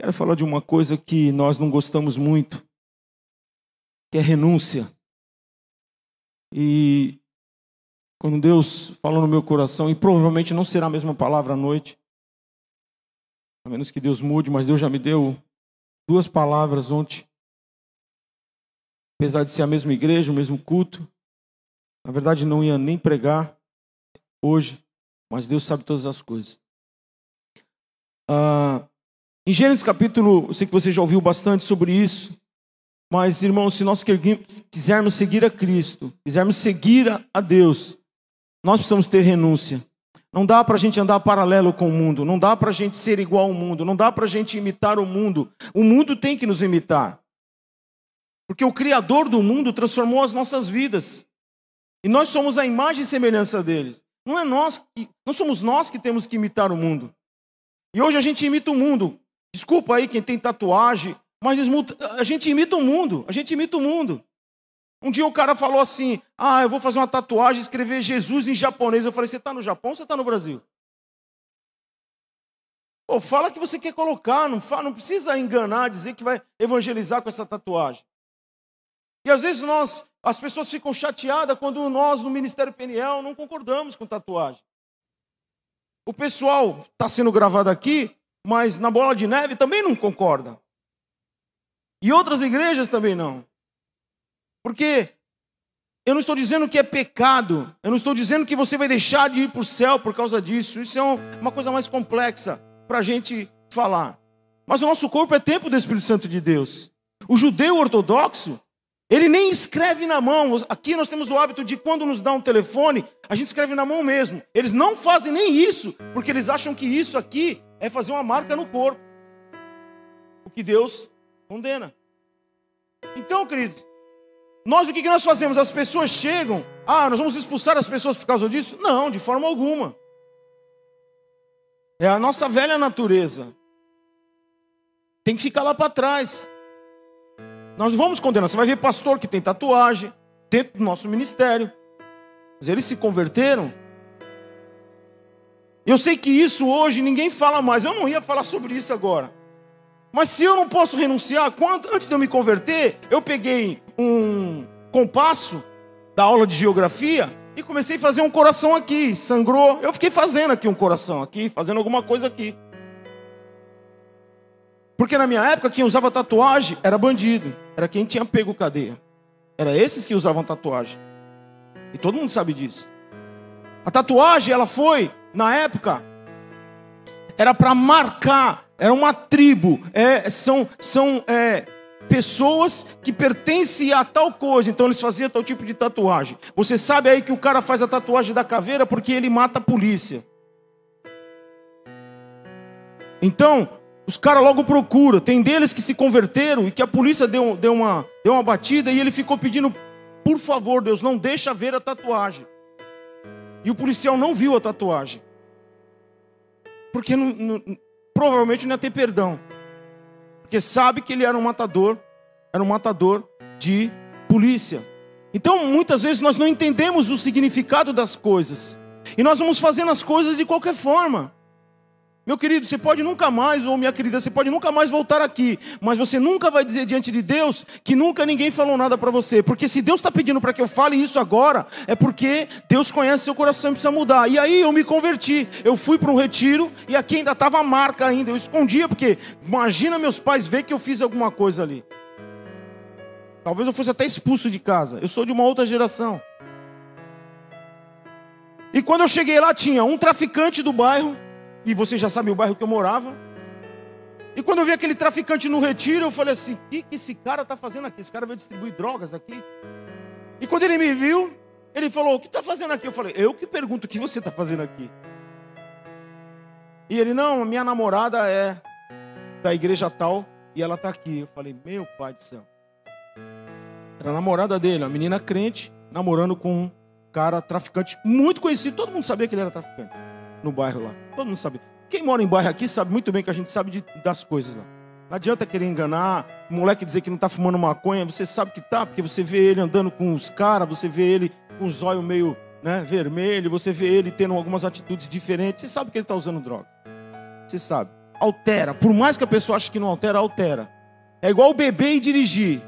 Quero falar de uma coisa que nós não gostamos muito, que é renúncia. E quando Deus falou no meu coração, e provavelmente não será a mesma palavra à noite, a menos que Deus mude, mas Deus já me deu duas palavras ontem. Apesar de ser a mesma igreja, o mesmo culto, na verdade não ia nem pregar hoje, mas Deus sabe todas as coisas. Ah, em Gênesis capítulo, eu sei que você já ouviu bastante sobre isso, mas irmãos, se nós quisermos seguir a Cristo, quisermos seguir a Deus, nós precisamos ter renúncia. Não dá para a gente andar paralelo com o mundo, não dá para a gente ser igual ao mundo, não dá para a gente imitar o mundo. O mundo tem que nos imitar. Porque o Criador do mundo transformou as nossas vidas. E nós somos a imagem e semelhança deles. Não é nós que, não somos nós que temos que imitar o mundo. E hoje a gente imita o mundo. Desculpa aí quem tem tatuagem, mas a gente imita o mundo, a gente imita o mundo. Um dia o cara falou assim: Ah, eu vou fazer uma tatuagem escrever Jesus em japonês. Eu falei: Você está no Japão ou você está no Brasil? Pô, fala que você quer colocar, não, fala, não precisa enganar, dizer que vai evangelizar com essa tatuagem. E às vezes nós, as pessoas ficam chateadas quando nós, no Ministério Peniel, não concordamos com tatuagem. O pessoal está sendo gravado aqui, mas na bola de neve também não concorda. E outras igrejas também não. Porque eu não estou dizendo que é pecado, eu não estou dizendo que você vai deixar de ir para o céu por causa disso. Isso é uma coisa mais complexa para a gente falar. Mas o nosso corpo é templo do Espírito Santo de Deus. O judeu ortodoxo, ele nem escreve na mão. Aqui nós temos o hábito de, quando nos dá um telefone, a gente escreve na mão mesmo. Eles não fazem nem isso, porque eles acham que isso aqui é fazer uma marca no corpo. O que Deus condena. Então, queridos, nós o que nós fazemos? As pessoas chegam, ah, nós vamos expulsar as pessoas por causa disso? Não, de forma alguma. É a nossa velha natureza. Tem que ficar lá para trás. Nós vamos condenar. Você vai ver pastor que tem tatuagem dentro do nosso ministério. Mas eles se converteram. Eu sei que isso hoje ninguém fala mais. Eu não ia falar sobre isso agora. Mas se eu não posso renunciar, quando, antes de eu me converter, eu peguei um compasso da aula de geografia e comecei a fazer um coração aqui. Sangrou. Eu fiquei fazendo aqui um coração aqui, fazendo alguma coisa aqui. Porque na minha época, quem usava tatuagem era bandido, era quem tinha pego cadeia. Era esses que usavam tatuagem. E todo mundo sabe disso. A tatuagem, ela foi, na época, era para marcar, era uma tribo, é, são, são é, pessoas que pertencem a tal coisa, então eles faziam tal tipo de tatuagem. Você sabe aí que o cara faz a tatuagem da caveira porque ele mata a polícia. Então, os caras logo procuram. Tem deles que se converteram e que a polícia deu, deu, uma, deu uma batida e ele ficou pedindo, por favor, Deus, não deixa ver a tatuagem. E o policial não viu a tatuagem. Porque não, não, provavelmente não ia ter perdão. Porque sabe que ele era um matador, era um matador de polícia. Então, muitas vezes nós não entendemos o significado das coisas. E nós vamos fazendo as coisas de qualquer forma. Meu querido, você pode nunca mais, ou minha querida, você pode nunca mais voltar aqui, mas você nunca vai dizer diante de Deus que nunca ninguém falou nada para você, porque se Deus está pedindo para que eu fale isso agora, é porque Deus conhece seu coração e precisa mudar. E aí eu me converti, eu fui para um retiro e aqui ainda estava a marca ainda, eu escondia, porque imagina meus pais ver que eu fiz alguma coisa ali. Talvez eu fosse até expulso de casa, eu sou de uma outra geração. E quando eu cheguei lá, tinha um traficante do bairro e você já sabe o bairro que eu morava. E quando eu vi aquele traficante no retiro, eu falei assim: o que, que esse cara está fazendo aqui? Esse cara vai distribuir drogas aqui. E quando ele me viu, ele falou: o que está fazendo aqui? Eu falei: eu que pergunto o que você está fazendo aqui. E ele: não, minha namorada é da igreja tal e ela está aqui. Eu falei: meu pai do céu. Era a namorada dele, uma menina crente, namorando com um cara traficante muito conhecido. Todo mundo sabia que ele era traficante no bairro lá. Todo mundo sabe. Quem mora em bairro aqui sabe muito bem que a gente sabe de, das coisas lá. Não adianta querer enganar, o moleque dizer que não está fumando maconha, você sabe que tá, porque você vê ele andando com os caras, você vê ele com os olhos meio né, vermelho, você vê ele tendo algumas atitudes diferentes, você sabe que ele está usando droga. Você sabe. altera. Por mais que a pessoa ache que não altera, altera. É igual beber e dirigir.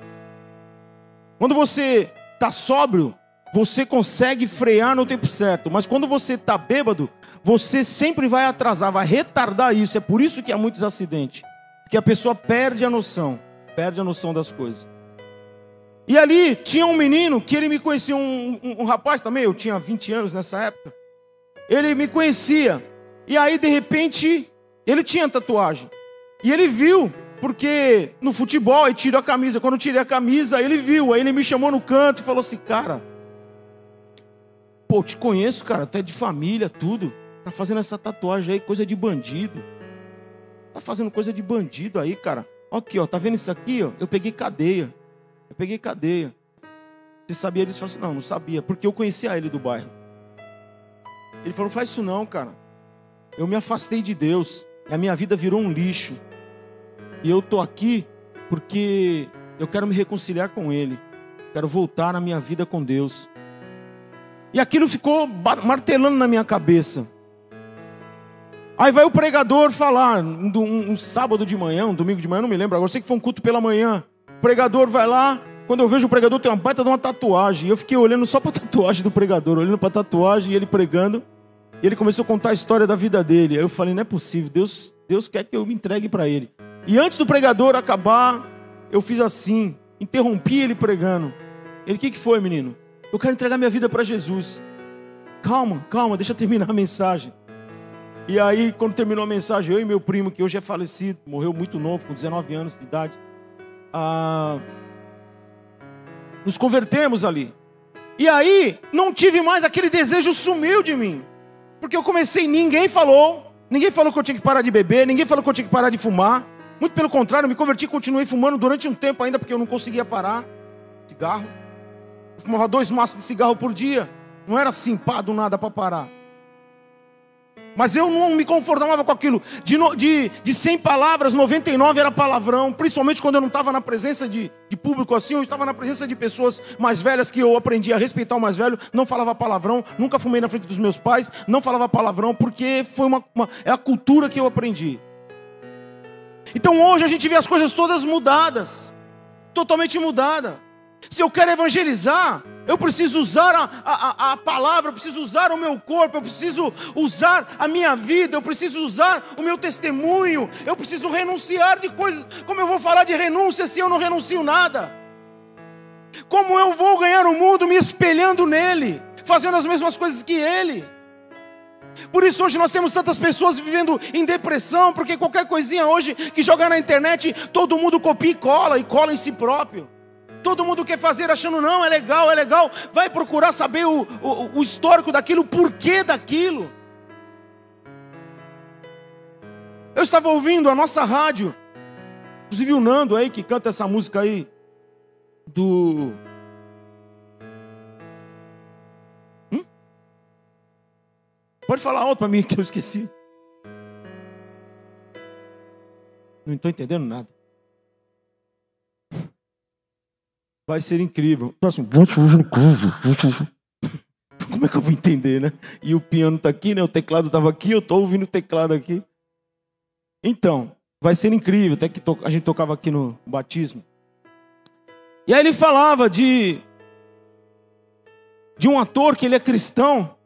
Quando você está sóbrio, você consegue frear no tempo certo. Mas quando você está bêbado, você sempre vai atrasar, vai retardar isso. É por isso que há muitos acidentes. Porque a pessoa perde a noção. Perde a noção das coisas. E ali tinha um menino que ele me conhecia, um, um, um rapaz também, eu tinha 20 anos nessa época. Ele me conhecia. E aí, de repente, ele tinha tatuagem. E ele viu, porque no futebol ele tirou a camisa. Quando eu tirei a camisa, ele viu. Aí ele me chamou no canto e falou assim: Cara, pô, te conheço, cara, tu é de família, tudo. Tá fazendo essa tatuagem aí, coisa de bandido. Tá fazendo coisa de bandido aí, cara. Aqui, ó, tá vendo isso aqui, ó? Eu peguei cadeia. Eu peguei cadeia. Você sabia disso? Assim, não, não sabia, porque eu conhecia ele do bairro. Ele falou, não faz isso não, cara. Eu me afastei de Deus. A minha vida virou um lixo. E eu tô aqui porque eu quero me reconciliar com Ele. Quero voltar na minha vida com Deus. E aquilo ficou martelando na minha cabeça. Aí vai o pregador falar, um, um, um, sábado de manhã, um domingo de manhã, não me lembro, agora sei que foi um culto pela manhã. O pregador vai lá, quando eu vejo o pregador tem uma baita de uma tatuagem. Eu fiquei olhando só para a tatuagem do pregador, olhando para a tatuagem e ele pregando. E ele começou a contar a história da vida dele. Aí eu falei, não é possível, Deus, Deus quer que eu me entregue para ele. E antes do pregador acabar, eu fiz assim, interrompi ele pregando. Ele, o que, que foi, menino? Eu quero entregar minha vida para Jesus. Calma, calma, deixa eu terminar a mensagem. E aí, quando terminou a mensagem, eu e meu primo, que hoje é falecido, morreu muito novo, com 19 anos de idade, ah, nos convertemos ali. E aí, não tive mais aquele desejo sumiu de mim. Porque eu comecei, ninguém falou, ninguém falou que eu tinha que parar de beber, ninguém falou que eu tinha que parar de fumar. Muito pelo contrário, eu me converti e continuei fumando durante um tempo ainda, porque eu não conseguia parar. Cigarro. Fumava dois maços de cigarro por dia. Não era assim, pá, do nada para parar. Mas eu não me conformava com aquilo. De, de, de 100 palavras, 99 era palavrão. Principalmente quando eu não estava na presença de, de público assim, eu estava na presença de pessoas mais velhas que eu aprendi a respeitar o mais velho. Não falava palavrão, nunca fumei na frente dos meus pais, não falava palavrão, porque foi uma, uma é a cultura que eu aprendi. Então hoje a gente vê as coisas todas mudadas, totalmente mudadas. Se eu quero evangelizar, eu preciso usar a, a, a, palavra, eu preciso usar o meu corpo, eu preciso usar a minha vida, eu preciso usar o meu testemunho, eu preciso renunciar de coisas. Como eu vou falar de renúncia se eu não renuncio nada? Como eu vou ganhar o mundo me espelhando nele, fazendo as mesmas coisas que ele? Por isso hoje nós temos tantas pessoas vivendo em depressão, porque qualquer coisinha hoje que jogar na internet, todo mundo copia e cola, e cola em si próprio. Todo mundo quer fazer achando, não, é legal, é legal. Vai procurar saber o, o, o histórico daquilo, o porquê daquilo. Eu estava ouvindo a nossa rádio, inclusive o Nando aí que canta essa música aí, do. Hum? Pode falar alto para mim que eu esqueci. Não estou entendendo nada. Vai ser incrível. Próximo. Como é que eu vou entender, né? E o piano está aqui, né? O teclado estava aqui, eu estou ouvindo o teclado aqui. Então, vai ser incrível. Até que a gente tocava aqui no batismo. E aí ele falava de de um ator que ele é cristão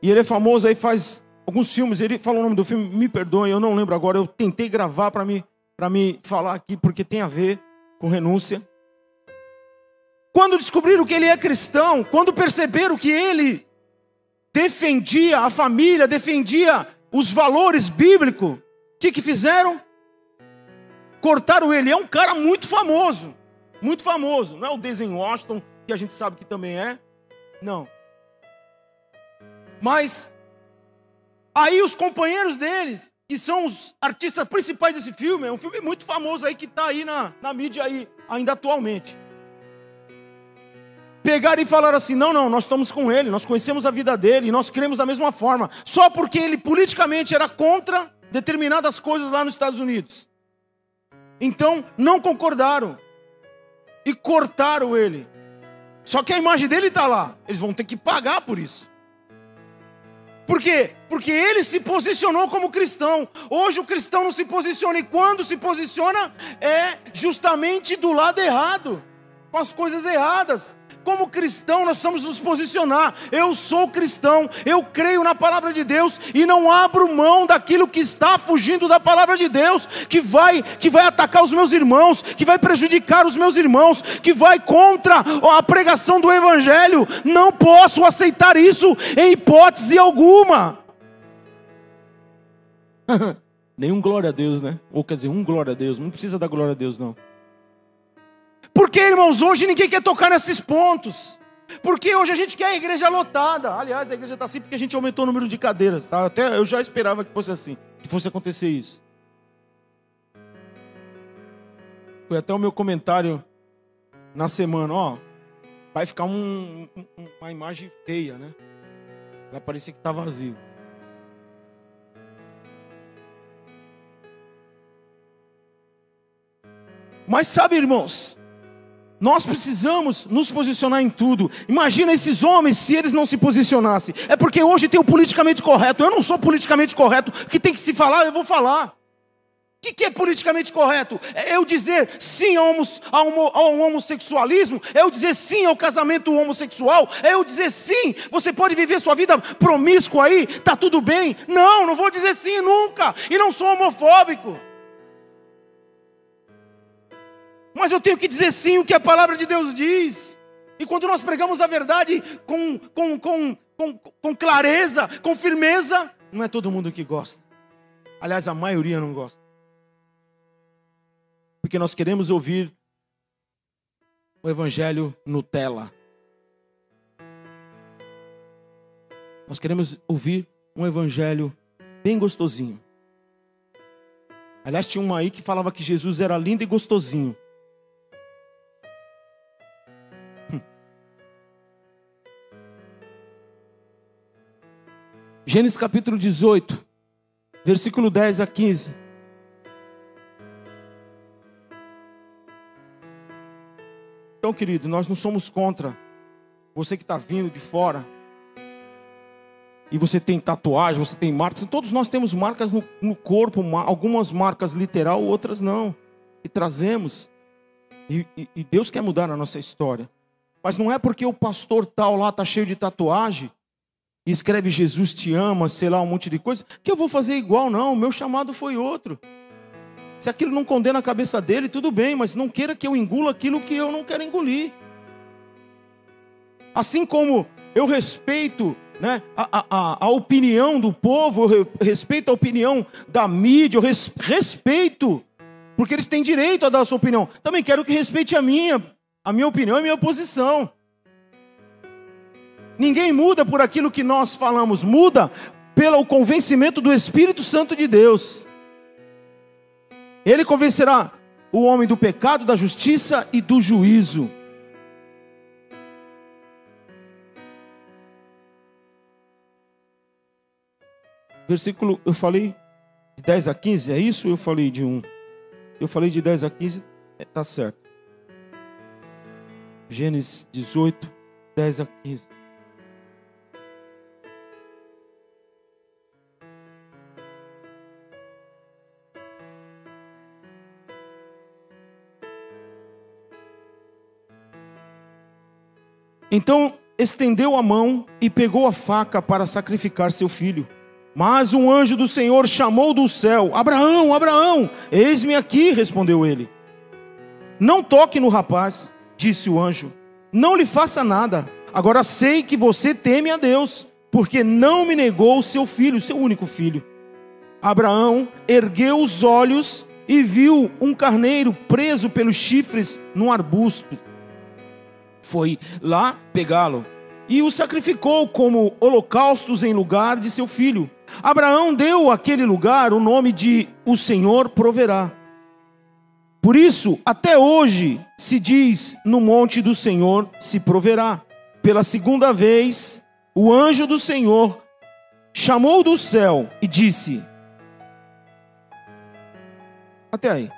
e ele é famoso aí faz alguns filmes. Ele falou o nome do filme, me perdoem, eu não lembro agora. Eu tentei gravar para me para me falar aqui porque tem a ver com renúncia. Quando descobriram que ele é cristão, quando perceberam que ele defendia a família, defendia os valores bíblicos, o que, que fizeram? Cortaram ele. É um cara muito famoso, muito famoso. Não é o Denzel Washington, que a gente sabe que também é. Não. Mas aí os companheiros deles, que são os artistas principais desse filme, é um filme muito famoso aí que está aí na, na mídia aí, ainda atualmente pegaram e falaram assim: não, não, nós estamos com ele, nós conhecemos a vida dele, nós cremos da mesma forma, só porque ele politicamente era contra determinadas coisas lá nos Estados Unidos. Então, não concordaram e cortaram ele. Só que a imagem dele está lá, eles vão ter que pagar por isso. Por quê? Porque ele se posicionou como cristão. Hoje o cristão não se posiciona, e quando se posiciona, é justamente do lado errado, com as coisas erradas. Como cristão, nós precisamos nos posicionar. Eu sou cristão, eu creio na palavra de Deus e não abro mão daquilo que está fugindo da palavra de Deus, que vai que vai atacar os meus irmãos, que vai prejudicar os meus irmãos, que vai contra a pregação do evangelho. Não posso aceitar isso em hipótese alguma. Nenhum glória a Deus, né? Ou quer dizer, um glória a Deus. Não precisa dar glória a Deus, não. Porque, irmãos, hoje ninguém quer tocar nesses pontos. Porque hoje a gente quer a igreja lotada. Aliás, a igreja está assim porque a gente aumentou o número de cadeiras. Tá? Até eu já esperava que fosse assim, que fosse acontecer isso. Foi até o meu comentário na semana, ó. Vai ficar um, um, uma imagem feia, né? Vai parecer que está vazio. Mas sabe, irmãos, nós precisamos nos posicionar em tudo. Imagina esses homens se eles não se posicionassem. É porque hoje tem o politicamente correto. Eu não sou politicamente correto. O que tem que se falar, eu vou falar. O que, é politicamente correto? É eu dizer sim ao, ao, homossexualismo? É eu dizer sim ao casamento homossexual? É eu dizer sim, você pode viver sua vida promíscua aí, tá tudo bem? Não, não vou dizer sim nunca. E não sou homofóbico. Mas eu tenho que dizer sim o que a palavra de Deus diz. E quando nós pregamos a verdade com, com, com, com, com clareza, com firmeza, não é todo mundo que gosta. Aliás, a maioria não gosta. Porque nós queremos ouvir o Evangelho Nutella. Nós queremos ouvir um Evangelho bem gostosinho. Aliás, tinha uma aí que falava que Jesus era lindo e gostosinho. Gênesis capítulo 18, versículo 10 a 15. Então, querido, nós não somos contra você que está vindo de fora. E você tem tatuagem, você tem marcas. Todos nós temos marcas no, no corpo, algumas marcas literal, outras não. E trazemos. E, e, e Deus quer mudar a nossa história. Mas não é porque o pastor tal lá está cheio de tatuagem e escreve Jesus te ama, sei lá, um monte de coisa, que eu vou fazer igual, não. Meu chamado foi outro. Se aquilo não condena a cabeça dele, tudo bem, mas não queira que eu engula aquilo que eu não quero engolir. Assim como eu respeito né, a, a, a opinião do povo, eu respeito a opinião da mídia, eu res, respeito, porque eles têm direito a dar a sua opinião. Também quero que respeite a minha, a minha opinião e a minha posição. Ninguém muda por aquilo que nós falamos, muda pelo convencimento do Espírito Santo de Deus. Ele convencerá o homem do pecado, da justiça e do juízo. Versículo, eu falei de 10 a 15, é isso? Eu falei de 1. Eu falei de 10 a 15, está é, certo. Gênesis 18, 10 a 15. Então estendeu a mão e pegou a faca para sacrificar seu filho. Mas um anjo do Senhor chamou do céu: Abraão, Abraão, eis-me aqui, respondeu ele. Não toque no rapaz, disse o anjo, não lhe faça nada. Agora sei que você teme a Deus, porque não me negou o seu filho, seu único filho. Abraão ergueu os olhos e viu um carneiro preso pelos chifres num arbusto foi lá pegá-lo e o sacrificou como holocaustos em lugar de seu filho. Abraão deu àquele lugar o nome de O Senhor proverá. Por isso, até hoje se diz: no monte do Senhor se proverá. Pela segunda vez, o anjo do Senhor chamou do céu e disse: Até aí.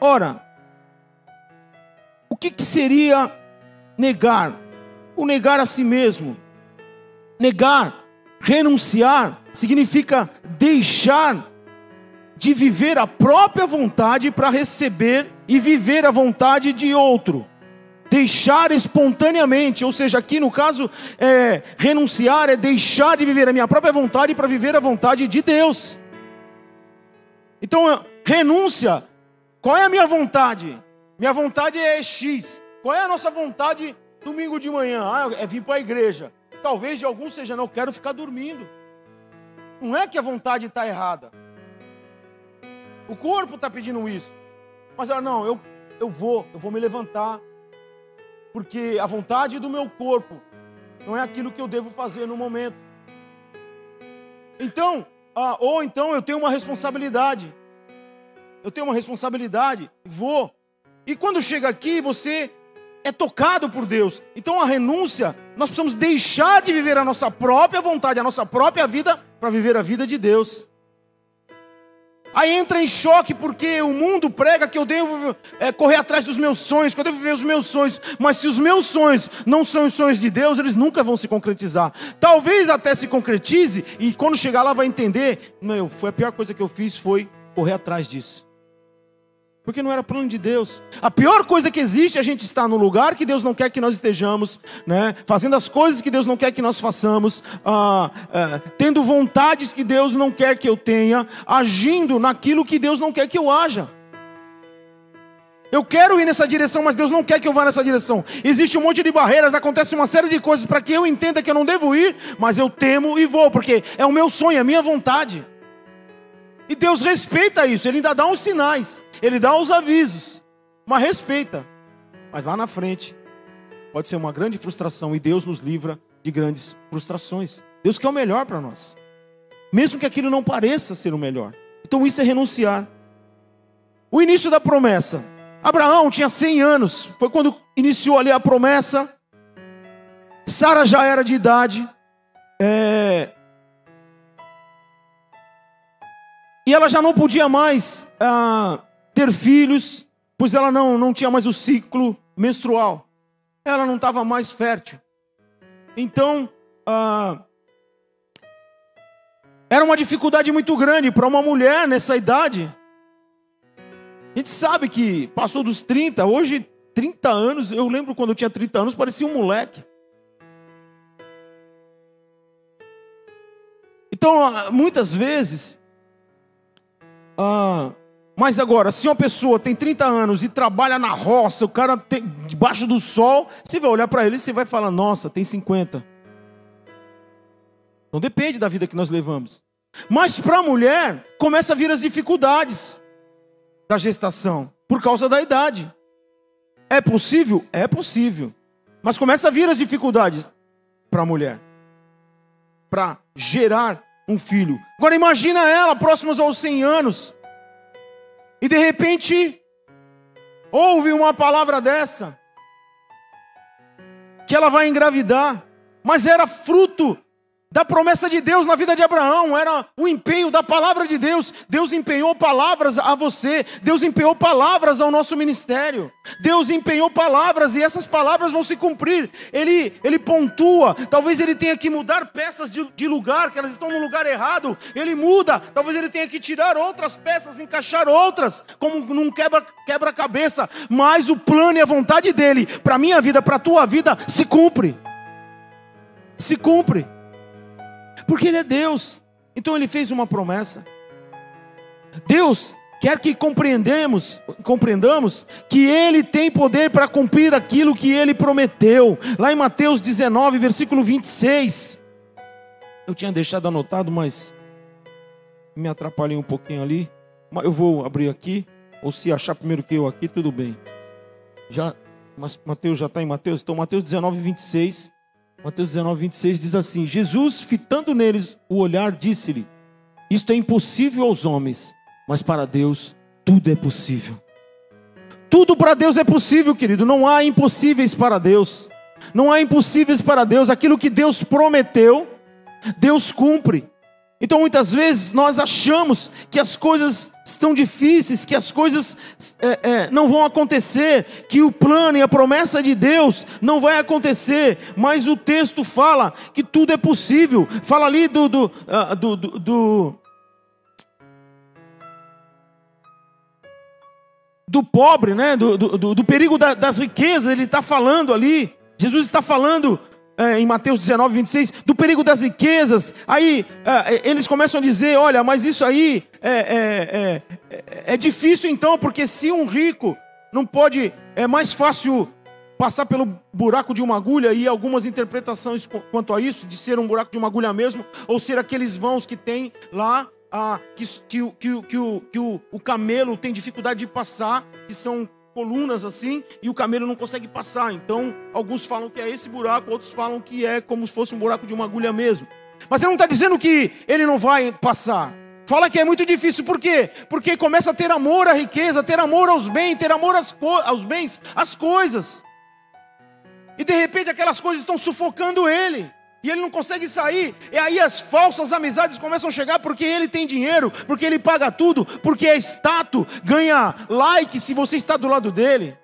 Ora, que, que seria negar? O negar a si mesmo. Negar, renunciar, significa deixar de viver a própria vontade para receber e viver a vontade de outro. Deixar espontaneamente, ou seja, aqui no caso, é, renunciar é deixar de viver a minha própria vontade para viver a vontade de Deus. Então, renúncia, qual é a minha vontade? Minha vontade é X. Qual é a nossa vontade domingo de manhã? Ah, é vir para a igreja. Talvez de alguns seja, não, quero ficar dormindo. Não é que a vontade está errada. O corpo está pedindo isso. Mas ela, não, eu, eu vou, eu vou me levantar. Porque a vontade do meu corpo não é aquilo que eu devo fazer no momento. Então, ah, ou então eu tenho uma responsabilidade. Eu tenho uma responsabilidade, vou. E quando chega aqui, você é tocado por Deus. Então a renúncia, nós precisamos deixar de viver a nossa própria vontade, a nossa própria vida, para viver a vida de Deus. Aí entra em choque porque o mundo prega que eu devo é, correr atrás dos meus sonhos, que eu devo viver os meus sonhos. Mas se os meus sonhos não são os sonhos de Deus, eles nunca vão se concretizar. Talvez até se concretize e quando chegar lá vai entender, meu, foi a pior coisa que eu fiz foi correr atrás disso porque não era plano de Deus. A pior coisa que existe é a gente estar no lugar que Deus não quer que nós estejamos, né? fazendo as coisas que Deus não quer que nós façamos, ah, ah, tendo vontades que Deus não quer que eu tenha, agindo naquilo que Deus não quer que eu haja. Eu quero ir nessa direção, mas Deus não quer que eu vá nessa direção. Existe um monte de barreiras, acontece uma série de coisas para que eu entenda que eu não devo ir, mas eu temo e vou, porque é o meu sonho, é a minha vontade. E Deus respeita isso, Ele ainda dá uns sinais, Ele dá uns avisos, mas respeita. Mas lá na frente, pode ser uma grande frustração e Deus nos livra de grandes frustrações. Deus quer o melhor para nós, mesmo que aquilo não pareça ser o melhor. Então isso é renunciar. O início da promessa. Abraão tinha 100 anos, foi quando iniciou ali a promessa. Sara já era de idade. É, E ela já não podia mais ah, ter filhos, pois ela não, não tinha mais o ciclo menstrual. Ela não estava mais fértil. Então, ah, era uma dificuldade muito grande para uma mulher nessa idade. A gente sabe que passou dos 30, hoje 30 anos, eu lembro quando eu tinha 30 anos, parecia um moleque. Então, ah, muitas vezes, ah, mas agora, se uma pessoa tem 30 anos e trabalha na roça, o cara tem, debaixo do sol, você vai olhar para ele e você vai falar: Nossa, tem 50. Não depende da vida que nós levamos. Mas para a mulher, começa a vir as dificuldades da gestação, por causa da idade. É possível? É possível. Mas começa a vir as dificuldades para a mulher. Para gerar um filho. Agora imagina ela próximos aos 100 anos. E de repente ouve uma palavra dessa que ela vai engravidar, mas era fruto da promessa de Deus na vida de Abraão, era o empenho da palavra de Deus. Deus empenhou palavras a você, Deus empenhou palavras ao nosso ministério. Deus empenhou palavras e essas palavras vão se cumprir. Ele, ele pontua, talvez ele tenha que mudar peças de, de lugar, que elas estão no lugar errado. Ele muda, talvez ele tenha que tirar outras peças, encaixar outras, como num quebra-cabeça. Quebra Mas o plano e a vontade dele, para minha vida, para a tua vida, se cumpre. Se cumpre. Porque Ele é Deus. Então Ele fez uma promessa. Deus quer que compreendemos, compreendamos que Ele tem poder para cumprir aquilo que Ele prometeu. Lá em Mateus 19, versículo 26. Eu tinha deixado anotado, mas me atrapalhei um pouquinho ali. Eu vou abrir aqui, ou se achar primeiro que eu aqui, tudo bem. Já, mas Mateus já está em Mateus, então Mateus 19, 26. Mateus 19, 26 diz assim: Jesus, fitando neles o olhar, disse-lhe: Isto é impossível aos homens, mas para Deus tudo é possível. Tudo para Deus é possível, querido. Não há impossíveis para Deus. Não há impossíveis para Deus. Aquilo que Deus prometeu, Deus cumpre. Então muitas vezes nós achamos que as coisas estão difíceis, que as coisas é, é, não vão acontecer, que o plano e a promessa de Deus não vai acontecer, mas o texto fala que tudo é possível. Fala ali do, do, uh, do, do, do do pobre, né? do, do, do perigo da, das riquezas, ele está falando ali. Jesus está falando em Mateus 19, 26, do perigo das riquezas. Aí é, eles começam a dizer: olha, mas isso aí é, é, é, é difícil então, porque se um rico não pode, é mais fácil passar pelo buraco de uma agulha e algumas interpretações quanto a isso, de ser um buraco de uma agulha mesmo, ou ser aqueles vãos que tem lá, ah, que, que, que, que, o, que o, o camelo tem dificuldade de passar, que são colunas assim e o camelo não consegue passar. Então, alguns falam que é esse buraco, outros falam que é como se fosse um buraco de uma agulha mesmo. Mas ele não está dizendo que ele não vai passar. Fala que é muito difícil, por quê? Porque começa a ter amor à riqueza, ter amor aos bens, ter amor às aos bens, às coisas. E de repente aquelas coisas estão sufocando ele. Ele não consegue sair. E aí as falsas amizades começam a chegar porque ele tem dinheiro, porque ele paga tudo, porque é status, ganha like se você está do lado dele.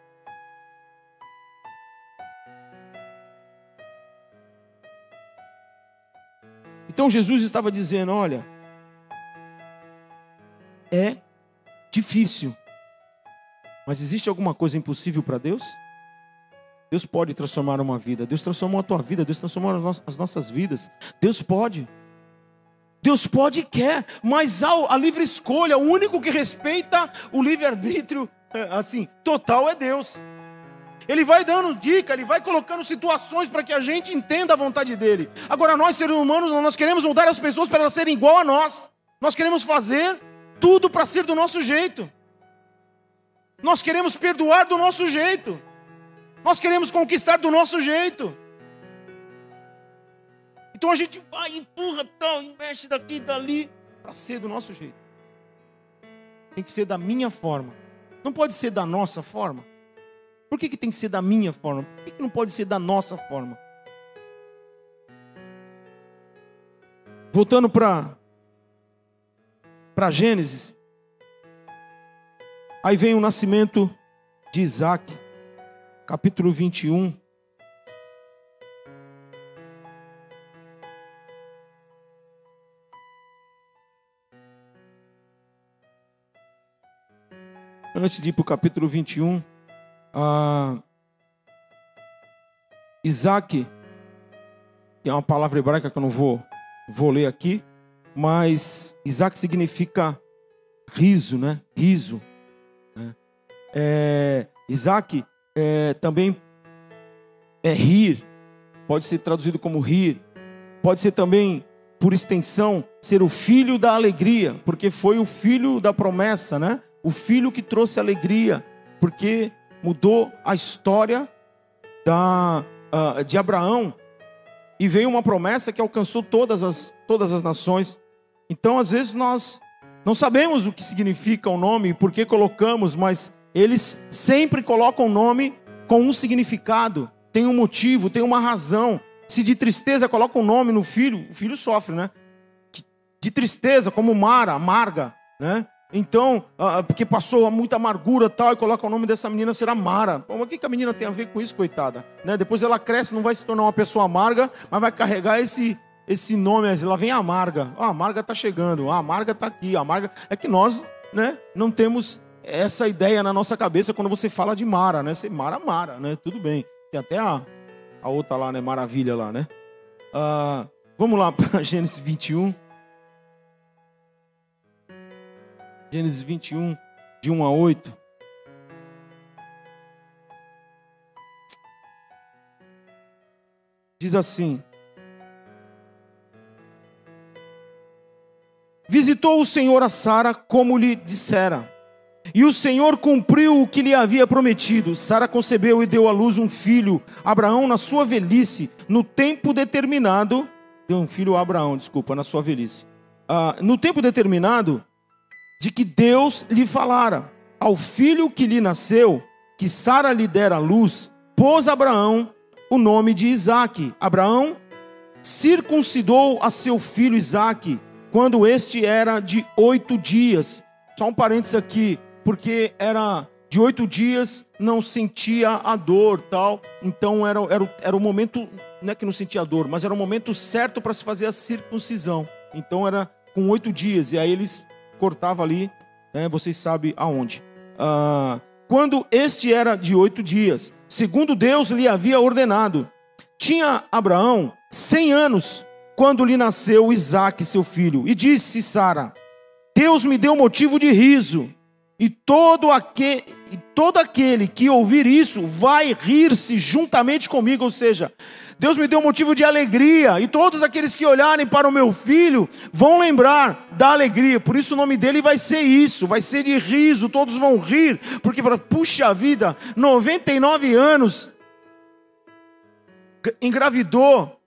Então Jesus estava dizendo: olha, é difícil, mas existe alguma coisa impossível para Deus? Deus pode transformar uma vida. Deus transformou a tua vida. Deus transformou as nossas vidas. Deus pode. Deus pode e quer, mas a, a livre escolha, o único que respeita o livre-arbítrio, é, assim, total é Deus. Ele vai dando dica, ele vai colocando situações para que a gente entenda a vontade dele. Agora, nós, seres humanos, nós queremos mudar as pessoas para elas serem igual a nós. Nós queremos fazer tudo para ser do nosso jeito. Nós queremos perdoar do nosso jeito. Nós queremos conquistar do nosso jeito. Então a gente vai, empurra tal, e mexe daqui e dali, para ser do nosso jeito. Tem que ser da minha forma. Não pode ser da nossa forma. Por que, que tem que ser da minha forma? Por que, que não pode ser da nossa forma? Voltando para para Gênesis. Aí vem o nascimento de Isaac capítulo 21. Antes de ir para o capítulo 21, ah, Isaac, que é uma palavra hebraica que eu não vou, vou ler aqui, mas Isaac significa riso, né? Riso. Né? É, Isaac é, também é rir, pode ser traduzido como rir, pode ser também, por extensão, ser o filho da alegria, porque foi o filho da promessa, né? O filho que trouxe alegria, porque mudou a história da, uh, de Abraão e veio uma promessa que alcançou todas as, todas as nações. Então, às vezes, nós não sabemos o que significa o nome, por que colocamos, mas eles sempre colocam o nome com um significado, tem um motivo, tem uma razão. Se de tristeza coloca um nome no filho, o filho sofre, né? De tristeza, como Mara, amarga, né? Então, ah, porque passou muita amargura tal, e coloca o nome dessa menina será Mara. Pô, mas o que, que a menina tem a ver com isso, coitada? Né? Depois ela cresce, não vai se tornar uma pessoa amarga, mas vai carregar esse, esse nome, ela vem amarga. Ah, a amarga está chegando, a amarga está aqui, a amarga. É que nós né, não temos essa ideia na nossa cabeça quando você fala de Mara, né? Você, Mara, Mara, né? Tudo bem. Tem até a, a outra lá, né? Maravilha lá, né? Ah, vamos lá para Gênesis 21. Gênesis 21, de 1 a 8. Diz assim: Visitou o Senhor a Sara como lhe dissera e o Senhor cumpriu o que lhe havia prometido. Sara concebeu e deu à luz um filho, Abraão, na sua velhice, no tempo determinado. Deu um filho a Abraão, desculpa, na sua velhice. Ah, no tempo determinado de que Deus lhe falara. Ao filho que lhe nasceu, que Sara lhe dera à luz, pôs Abraão o nome de Isaque. Abraão circuncidou a seu filho Isaque quando este era de oito dias. Só um parênteses aqui, porque era de oito dias, não sentia a dor, tal. Então era, era, era o momento, não é que não sentia a dor, mas era o momento certo para se fazer a circuncisão. Então era com oito dias, e aí eles cortavam ali, né, vocês sabem aonde. Ah, quando este era de oito dias, segundo Deus lhe havia ordenado, tinha Abraão cem anos quando lhe nasceu Isaque, seu filho, e disse Sara: Deus me deu motivo de riso, e todo aquele, e todo aquele que ouvir isso vai rir-se juntamente comigo, ou seja, Deus me deu motivo de alegria, e todos aqueles que olharem para o meu filho vão lembrar da alegria, por isso o nome dele vai ser isso, vai ser de riso, todos vão rir, porque, puxa vida, 99 anos, engravidou,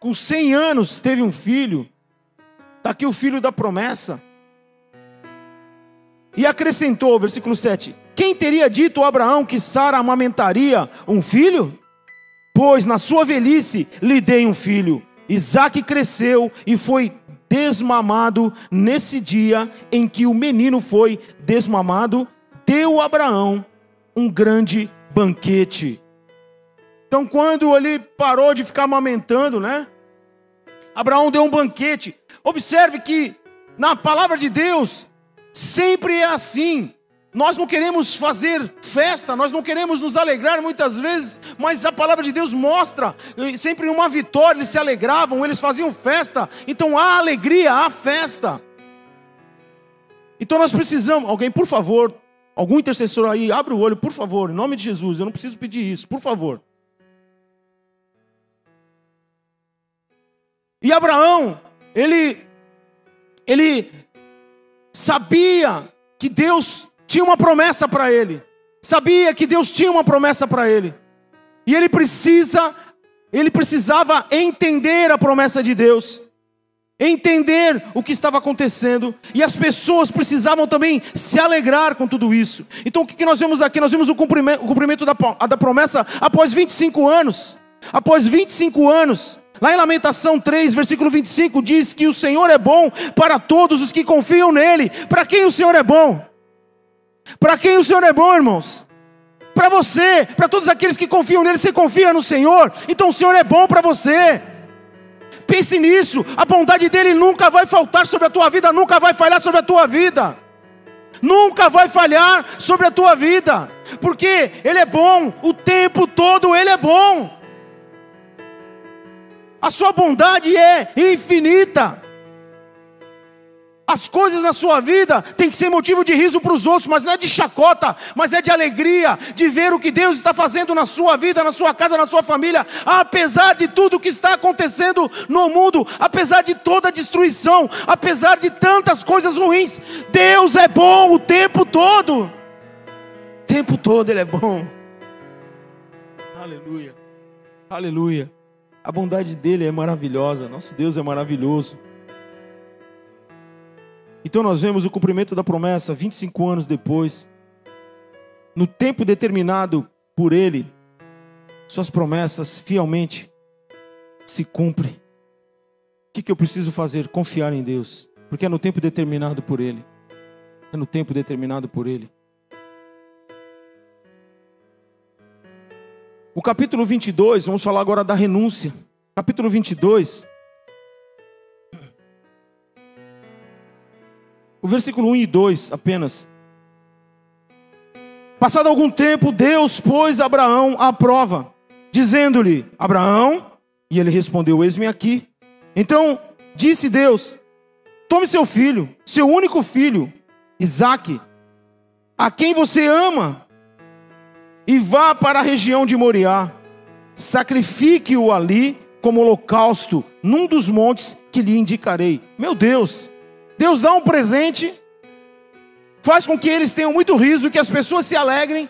com 100 anos teve um filho, está aqui o filho da promessa, e acrescentou, versículo 7: Quem teria dito a Abraão que Sara amamentaria um filho? Pois na sua velhice lhe dei um filho. Isaac cresceu e foi desmamado nesse dia em que o menino foi desmamado, deu a Abraão um grande banquete. Então, quando ele parou de ficar amamentando, né? Abraão deu um banquete. Observe que na palavra de Deus, Sempre é assim. Nós não queremos fazer festa, nós não queremos nos alegrar muitas vezes, mas a palavra de Deus mostra sempre uma vitória, eles se alegravam, eles faziam festa. Então há alegria, há festa. Então nós precisamos, alguém, por favor, algum intercessor aí, abre o olho, por favor, em nome de Jesus, eu não preciso pedir isso, por favor. E Abraão, ele ele sabia que Deus tinha uma promessa para ele. Sabia que Deus tinha uma promessa para ele. E ele precisa, ele precisava entender a promessa de Deus. Entender o que estava acontecendo, e as pessoas precisavam também se alegrar com tudo isso. Então, o que nós vemos aqui? Nós vemos o cumprimento, o cumprimento da, da promessa após 25 anos. Após 25 anos, Lá em Lamentação 3, versículo 25, diz que o Senhor é bom para todos os que confiam nele. Para quem o Senhor é bom? Para quem o Senhor é bom, irmãos? Para você, para todos aqueles que confiam nele, você confia no Senhor, então o Senhor é bom para você. Pense nisso, a bondade dele nunca vai faltar sobre a tua vida, nunca vai falhar sobre a tua vida. Nunca vai falhar sobre a tua vida, porque ele é bom, o tempo todo ele é bom. A sua bondade é infinita. As coisas na sua vida têm que ser motivo de riso para os outros, mas não é de chacota, mas é de alegria, de ver o que Deus está fazendo na sua vida, na sua casa, na sua família, apesar de tudo que está acontecendo no mundo, apesar de toda a destruição, apesar de tantas coisas ruins. Deus é bom o tempo todo. O tempo todo Ele é bom. Aleluia. Aleluia. A bondade dele é maravilhosa, nosso Deus é maravilhoso. Então nós vemos o cumprimento da promessa 25 anos depois. No tempo determinado por ele, suas promessas fielmente se cumprem. O que, que eu preciso fazer? Confiar em Deus, porque é no tempo determinado por ele. É no tempo determinado por ele. O capítulo 22, vamos falar agora da renúncia. Capítulo 22. O versículo 1 e 2 apenas. Passado algum tempo, Deus pôs Abraão à prova, dizendo-lhe: Abraão, e ele respondeu: Eis-me aqui. Então disse Deus: Tome seu filho, seu único filho, Isaque, a quem você ama, e vá para a região de Moriá, sacrifique-o ali como holocausto num dos montes que lhe indicarei. Meu Deus, Deus dá um presente, faz com que eles tenham muito riso, que as pessoas se alegrem,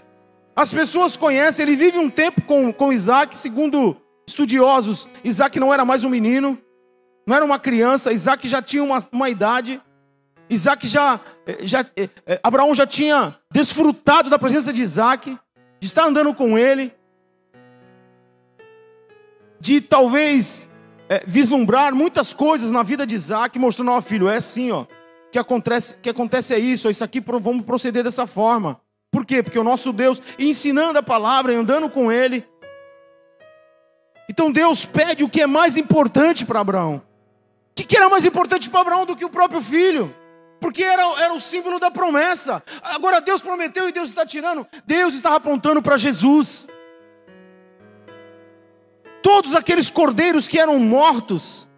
as pessoas conhecem. Ele vive um tempo com, com Isaac, segundo estudiosos, Isaac não era mais um menino, não era uma criança, Isaac já tinha uma, uma idade. Isaac já, eh, já, eh, eh, Abraão já tinha desfrutado da presença de Isaac de estar andando com ele, de talvez é, vislumbrar muitas coisas na vida de Isaac, mostrando, ó filho, é assim, ó. Que acontece, que acontece é isso, ó, isso aqui vamos proceder dessa forma. Por quê? Porque o nosso Deus, ensinando a palavra andando com ele. Então Deus pede o que é mais importante para Abraão. O que era mais importante para Abraão do que o próprio filho? Porque era, era o símbolo da promessa. Agora Deus prometeu e Deus está tirando. Deus estava apontando para Jesus. Todos aqueles cordeiros que eram mortos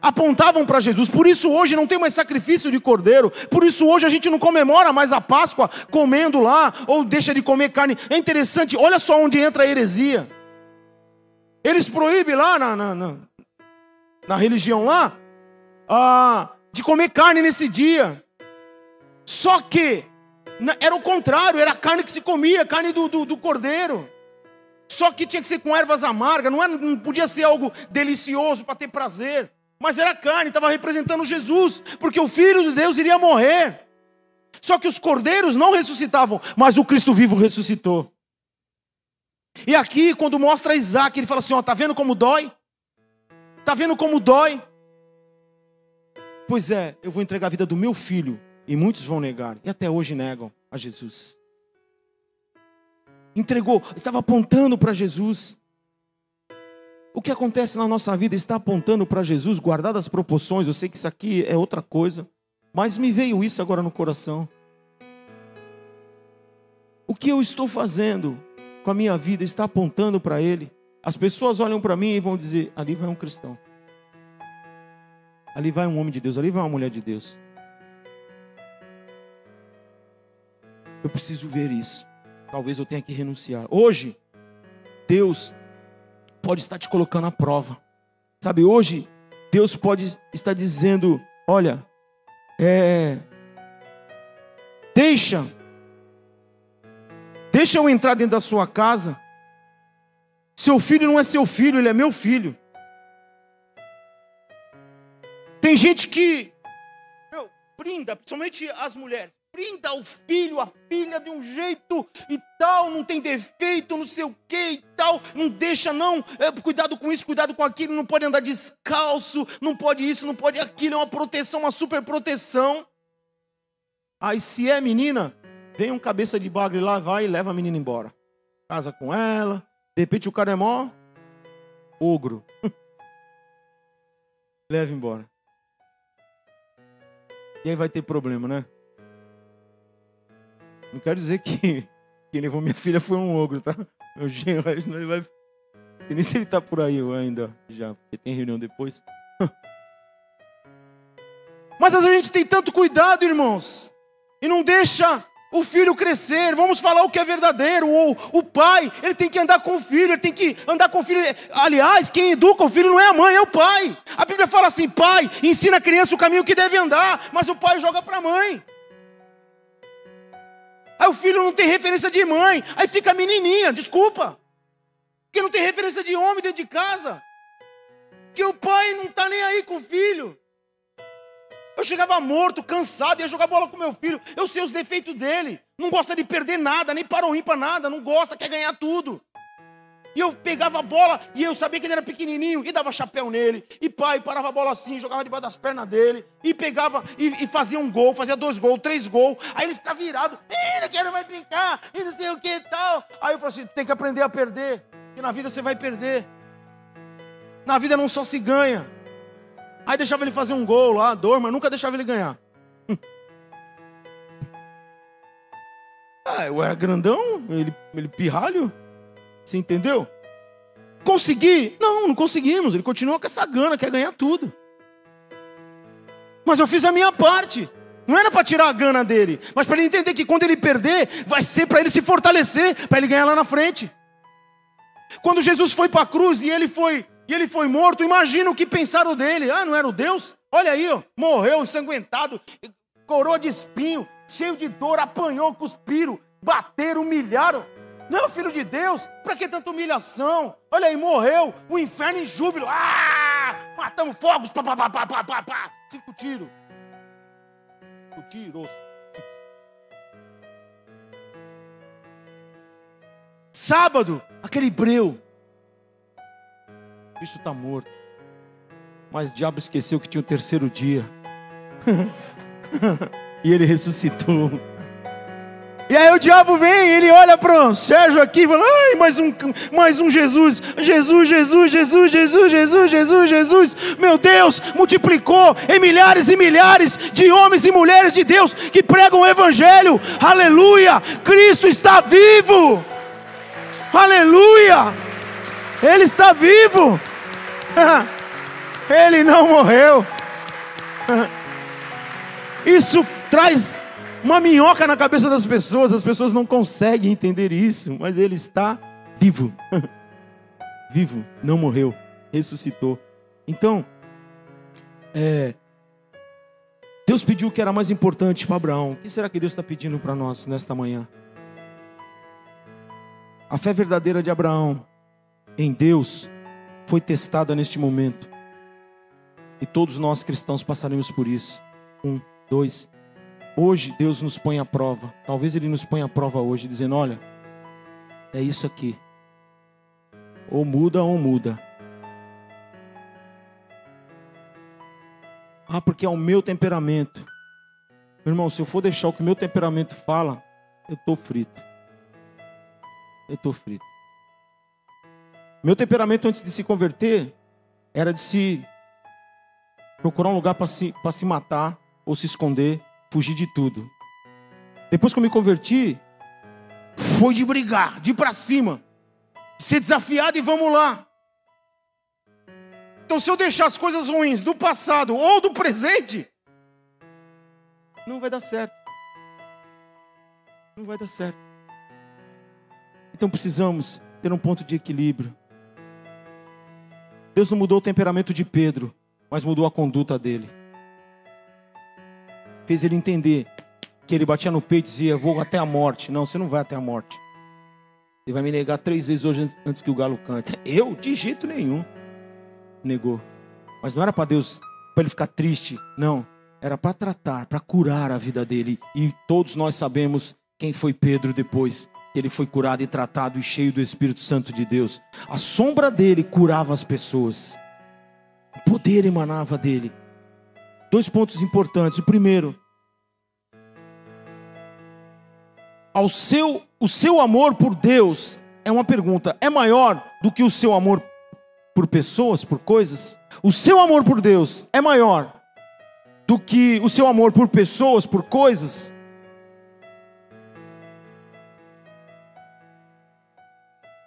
apontavam para Jesus. Por isso hoje não tem mais sacrifício de cordeiro. Por isso hoje a gente não comemora mais a Páscoa comendo lá ou deixa de comer carne. É interessante, olha só onde entra a heresia. Eles proíbem lá na, na, na, na religião lá ah, de comer carne nesse dia. Só que era o contrário, era a carne que se comia, carne do, do, do cordeiro. Só que tinha que ser com ervas amargas, não, era, não podia ser algo delicioso para ter prazer. Mas era carne, estava representando Jesus, porque o Filho de Deus iria morrer. Só que os cordeiros não ressuscitavam, mas o Cristo vivo ressuscitou. E aqui, quando mostra Isaac, ele fala assim: ó, tá vendo como dói? Tá vendo como dói? Pois é, eu vou entregar a vida do meu filho, e muitos vão negar, e até hoje negam a Jesus entregou, estava apontando para Jesus. O que acontece na nossa vida está apontando para Jesus, guardadas as proporções. Eu sei que isso aqui é outra coisa, mas me veio isso agora no coração. O que eu estou fazendo com a minha vida está apontando para Ele. As pessoas olham para mim e vão dizer: ali vai um cristão, ali vai um homem de Deus, ali vai uma mulher de Deus. Eu preciso ver isso talvez eu tenha que renunciar. Hoje, Deus pode estar te colocando à prova. Sabe, hoje, Deus pode estar dizendo: olha, é, deixa, deixa eu entrar dentro da sua casa. Seu filho não é seu filho, ele é meu filho. Tem gente que, meu, brinda, principalmente as mulheres Brinda o filho, a filha de um jeito e tal, não tem defeito, não sei o que e tal, não deixa não, é, cuidado com isso, cuidado com aquilo, não pode andar descalço, não pode isso, não pode aquilo, é uma proteção, uma super proteção. Aí se é menina, vem um cabeça de bagre lá, vai e leva a menina embora. Casa com ela, de repente o cara é mó ogro. Leva embora. E aí vai ter problema, né? Não quero dizer que quem levou minha filha foi um ogro, tá? Meu genro, senão ele vai. E nem se ele tá por aí ainda, já, porque tem reunião depois. Mas a gente tem tanto cuidado, irmãos, e não deixa o filho crescer. Vamos falar o que é verdadeiro. O, o pai, ele tem que andar com o filho, ele tem que andar com o filho. Aliás, quem educa o filho não é a mãe, é o pai. A Bíblia fala assim: pai, ensina a criança o caminho que deve andar, mas o pai joga para a mãe. Aí o filho não tem referência de mãe, aí fica menininha, desculpa. Porque não tem referência de homem dentro de casa. Que o pai não está nem aí com o filho. Eu chegava morto, cansado, ia jogar bola com meu filho. Eu sei os defeitos dele. Não gosta de perder nada, nem para o ímpar nada. Não gosta, quer ganhar tudo. E eu pegava a bola e eu sabia que ele era pequenininho e dava chapéu nele. E pai parava a bola assim, jogava debaixo das pernas dele e pegava e, e fazia um gol, fazia dois gols, três gols. Aí ele ficava virado, Ih, não quero mais brincar e não sei o que e tal. Aí eu falei assim: tem que aprender a perder, que na vida você vai perder. Na vida não só se ganha. Aí deixava ele fazer um gol lá, dor, mas nunca deixava ele ganhar. ah, eu era grandão, ele, ele pirralho. Você entendeu? Consegui? Não, não conseguimos. Ele continua com essa gana, quer ganhar tudo. Mas eu fiz a minha parte. Não era para tirar a gana dele, mas para ele entender que quando ele perder, vai ser para ele se fortalecer, para ele ganhar lá na frente. Quando Jesus foi para a cruz e ele foi e ele foi morto, imagina o que pensaram dele. Ah, não era o Deus? Olha aí, ó, morreu ensanguentado, coroa de espinho, cheio de dor, apanhou, cuspiram, bateram, humilharam. Não filho de Deus? Para que tanta humilhação? Olha aí, morreu, o inferno em júbilo. Ah! Matamos fogos, pá, pá, pá, pá, pá, pá, pá. Cinco tiros. Cinco tiros. Sábado, aquele breu. Cristo está morto. Mas o diabo esqueceu que tinha o terceiro dia. e ele ressuscitou. E aí o diabo vem, ele olha para o Sérgio aqui e fala: ai, mais um, mais um Jesus, Jesus, Jesus, Jesus, Jesus, Jesus, Jesus, Jesus. Meu Deus, multiplicou em milhares e milhares de homens e mulheres de Deus que pregam o Evangelho. Aleluia! Cristo está vivo. Aleluia! Ele está vivo. Ele não morreu. Isso traz uma minhoca na cabeça das pessoas, as pessoas não conseguem entender isso, mas ele está vivo. vivo, não morreu, ressuscitou. Então, é, Deus pediu o que era mais importante para Abraão. O que será que Deus está pedindo para nós nesta manhã? A fé verdadeira de Abraão em Deus foi testada neste momento. E todos nós cristãos passaremos por isso. Um, dois, Hoje Deus nos põe à prova. Talvez Ele nos ponha à prova hoje, dizendo: Olha, é isso aqui. Ou muda ou muda. Ah, porque é o meu temperamento. Meu irmão, se eu for deixar o que meu temperamento fala, eu estou frito. Eu estou frito. Meu temperamento antes de se converter era de se procurar um lugar para se, se matar ou se esconder fugir de tudo. Depois que eu me converti, foi de brigar, de ir para cima, ser desafiado e vamos lá. Então, se eu deixar as coisas ruins do passado ou do presente, não vai dar certo. Não vai dar certo. Então precisamos ter um ponto de equilíbrio. Deus não mudou o temperamento de Pedro, mas mudou a conduta dele fez ele entender que ele batia no peito e dizia: Vou até a morte. Não, você não vai até a morte. Ele vai me negar três vezes hoje antes que o galo cante. Eu, de jeito nenhum. Negou. Mas não era para Deus, para ele ficar triste. Não. Era para tratar, para curar a vida dele. E todos nós sabemos quem foi Pedro depois ele foi curado e tratado e cheio do Espírito Santo de Deus. A sombra dele curava as pessoas. O poder emanava dele. Dois pontos importantes. O primeiro, ao seu, o seu amor por Deus é uma pergunta: é maior do que o seu amor por pessoas, por coisas? O seu amor por Deus é maior do que o seu amor por pessoas, por coisas?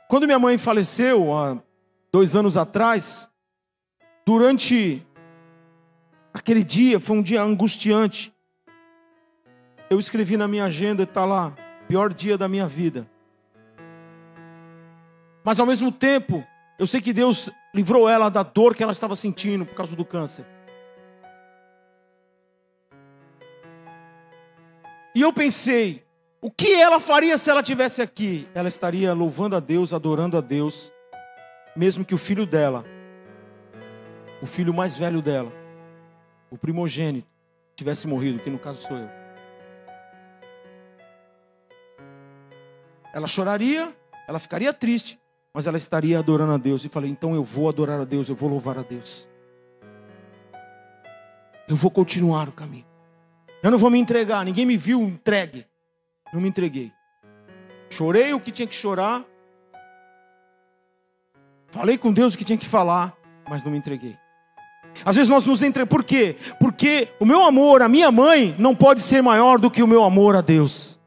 Quando minha mãe faleceu há dois anos atrás, durante Aquele dia foi um dia angustiante. Eu escrevi na minha agenda está lá, pior dia da minha vida. Mas ao mesmo tempo, eu sei que Deus livrou ela da dor que ela estava sentindo por causa do câncer. E eu pensei, o que ela faria se ela tivesse aqui? Ela estaria louvando a Deus, adorando a Deus, mesmo que o filho dela, o filho mais velho dela, o primogênito tivesse morrido, que no caso sou eu. Ela choraria, ela ficaria triste, mas ela estaria adorando a Deus. E falei: então eu vou adorar a Deus, eu vou louvar a Deus. Eu vou continuar o caminho. Eu não vou me entregar, ninguém me viu entregue. Não me entreguei. Chorei o que tinha que chorar. Falei com Deus o que tinha que falar, mas não me entreguei. Às vezes nós nos entregamos, por quê? Porque o meu amor à minha mãe não pode ser maior do que o meu amor a Deus.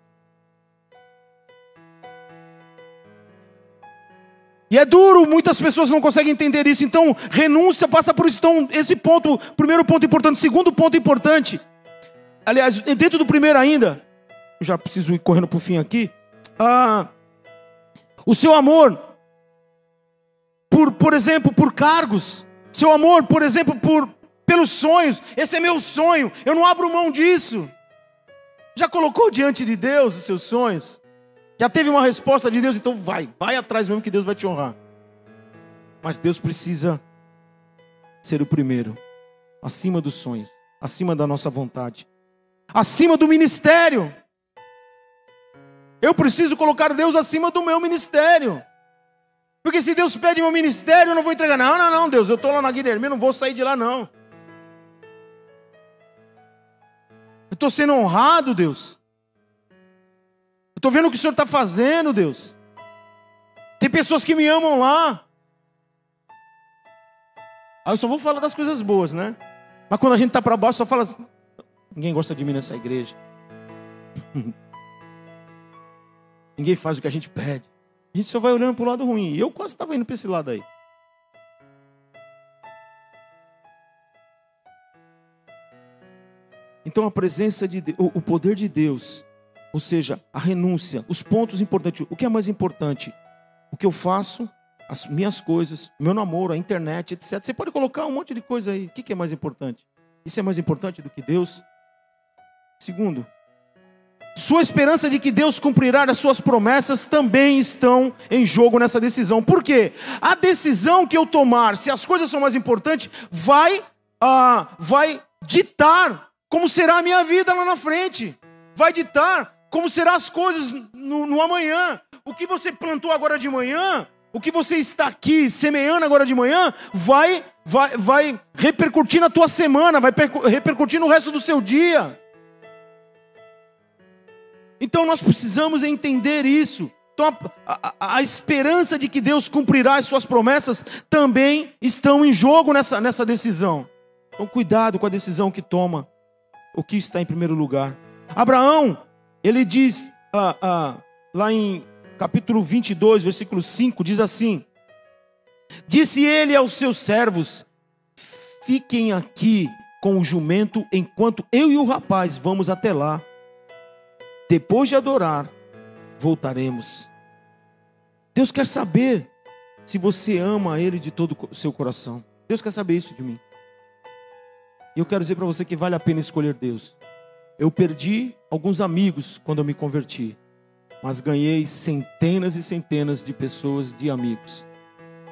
E é duro, muitas pessoas não conseguem entender isso. Então, renúncia passa por isso. Então, esse ponto, primeiro ponto importante. Segundo ponto importante. Aliás, dentro do primeiro ainda, já preciso ir correndo para o fim aqui. Ah, o seu amor, por, por exemplo, por cargos. Seu amor, por exemplo, por, pelos sonhos. Esse é meu sonho. Eu não abro mão disso. Já colocou diante de Deus os seus sonhos? Já teve uma resposta de Deus? Então vai, vai atrás mesmo que Deus vai te honrar. Mas Deus precisa ser o primeiro, acima dos sonhos, acima da nossa vontade, acima do ministério. Eu preciso colocar Deus acima do meu ministério. Porque se Deus pede meu ministério, eu não vou entregar. Não, não, não, Deus, eu estou lá na Guilherme, não vou sair de lá, não. Eu estou sendo honrado, Deus. Eu estou vendo o que o Senhor está fazendo, Deus. Tem pessoas que me amam lá. Aí eu só vou falar das coisas boas, né? Mas quando a gente está para baixo, só fala assim, ninguém gosta de mim nessa igreja. ninguém faz o que a gente pede. A gente só vai olhando para o lado ruim. Eu quase estava indo para esse lado aí. Então a presença de Deus, o poder de Deus, ou seja, a renúncia, os pontos importantes. O que é mais importante? O que eu faço, as minhas coisas, meu namoro, a internet, etc. Você pode colocar um monte de coisa aí. O que é mais importante? Isso é mais importante do que Deus? Segundo, sua esperança de que Deus cumprirá as suas promessas também estão em jogo nessa decisão. Por quê? A decisão que eu tomar, se as coisas são mais importantes, vai, ah, vai ditar como será a minha vida lá na frente. Vai ditar como serão as coisas no, no amanhã. O que você plantou agora de manhã, o que você está aqui semeando agora de manhã, vai, vai, vai repercutir na tua semana, vai repercutir no resto do seu dia. Então nós precisamos entender isso. Então a, a, a, esperança de que Deus cumprirá as suas promessas também estão em jogo nessa, nessa decisão. Então cuidado com a decisão que toma, o que está em primeiro lugar. Abraão, ele diz ah, ah, lá em capítulo 22, versículo 5, diz assim: Disse ele aos seus servos: Fiquem aqui com o jumento enquanto eu e o rapaz vamos até lá depois de adorar, voltaremos. Deus quer saber se você ama Ele de todo o seu coração. Deus quer saber isso de mim. E eu quero dizer para você que vale a pena escolher Deus. Eu perdi alguns amigos quando eu me converti, mas ganhei centenas e centenas de pessoas, de amigos.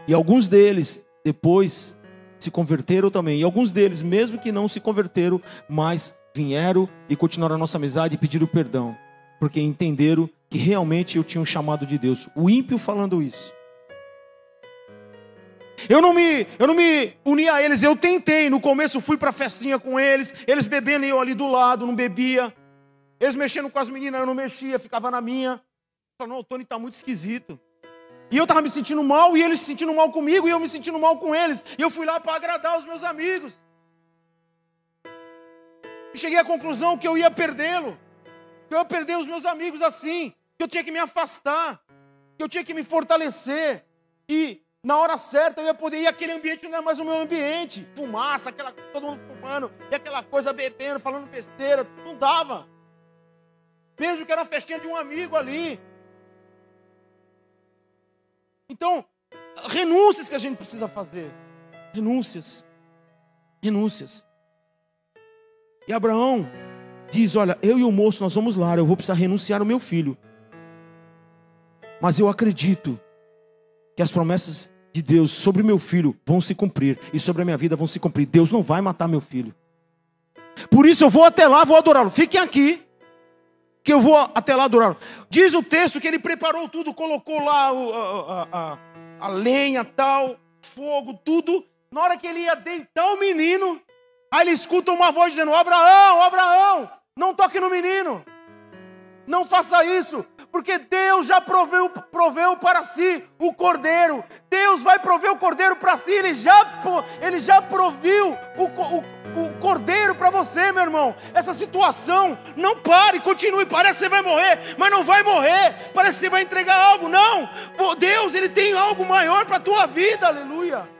E alguns deles depois se converteram também. E alguns deles, mesmo que não se converteram, mas vieram e continuaram a nossa amizade e pediram perdão porque entenderam que realmente eu tinha um chamado de Deus. O ímpio falando isso. Eu não me, eu não me uni a eles, eu tentei. No começo fui para festinha com eles, eles bebendo e eu ali do lado, não bebia. Eles mexendo com as meninas, eu não mexia, ficava na minha. Falei, não, o Tony está muito esquisito. E eu estava me sentindo mal, e eles se sentindo mal comigo, e eu me sentindo mal com eles. E eu fui lá para agradar os meus amigos. E cheguei à conclusão que eu ia perdê-lo que eu ia perder os meus amigos assim, que eu tinha que me afastar, que eu tinha que me fortalecer. E na hora certa eu ia poder ir aquele ambiente não é mais o meu ambiente. Fumaça, aquela todo mundo fumando, e aquela coisa bebendo, falando besteira, não dava. Mesmo que era uma festinha de um amigo ali. Então, renúncias que a gente precisa fazer. Renúncias. Renúncias. E Abraão, diz: Olha, eu e o moço nós vamos lá, eu vou precisar renunciar ao meu filho. Mas eu acredito que as promessas de Deus sobre meu filho vão se cumprir e sobre a minha vida vão se cumprir. Deus não vai matar meu filho. Por isso eu vou até lá, vou adorá-lo. Fiquem aqui, que eu vou até lá adorá-lo. Diz o texto que ele preparou tudo, colocou lá a, a, a, a lenha, tal, fogo, tudo. Na hora que ele ia deitar o menino, Aí ele escuta uma voz dizendo: Abraão, Abraão, não toque no menino. Não faça isso, porque Deus já proveu, proveu para si o cordeiro. Deus vai prover o cordeiro para si. Ele já, ele já proviu o, o, o cordeiro para você, meu irmão. Essa situação, não pare, continue. Parece que você vai morrer, mas não vai morrer. Parece que você vai entregar algo. Não, Deus, Ele tem algo maior para a tua vida. Aleluia.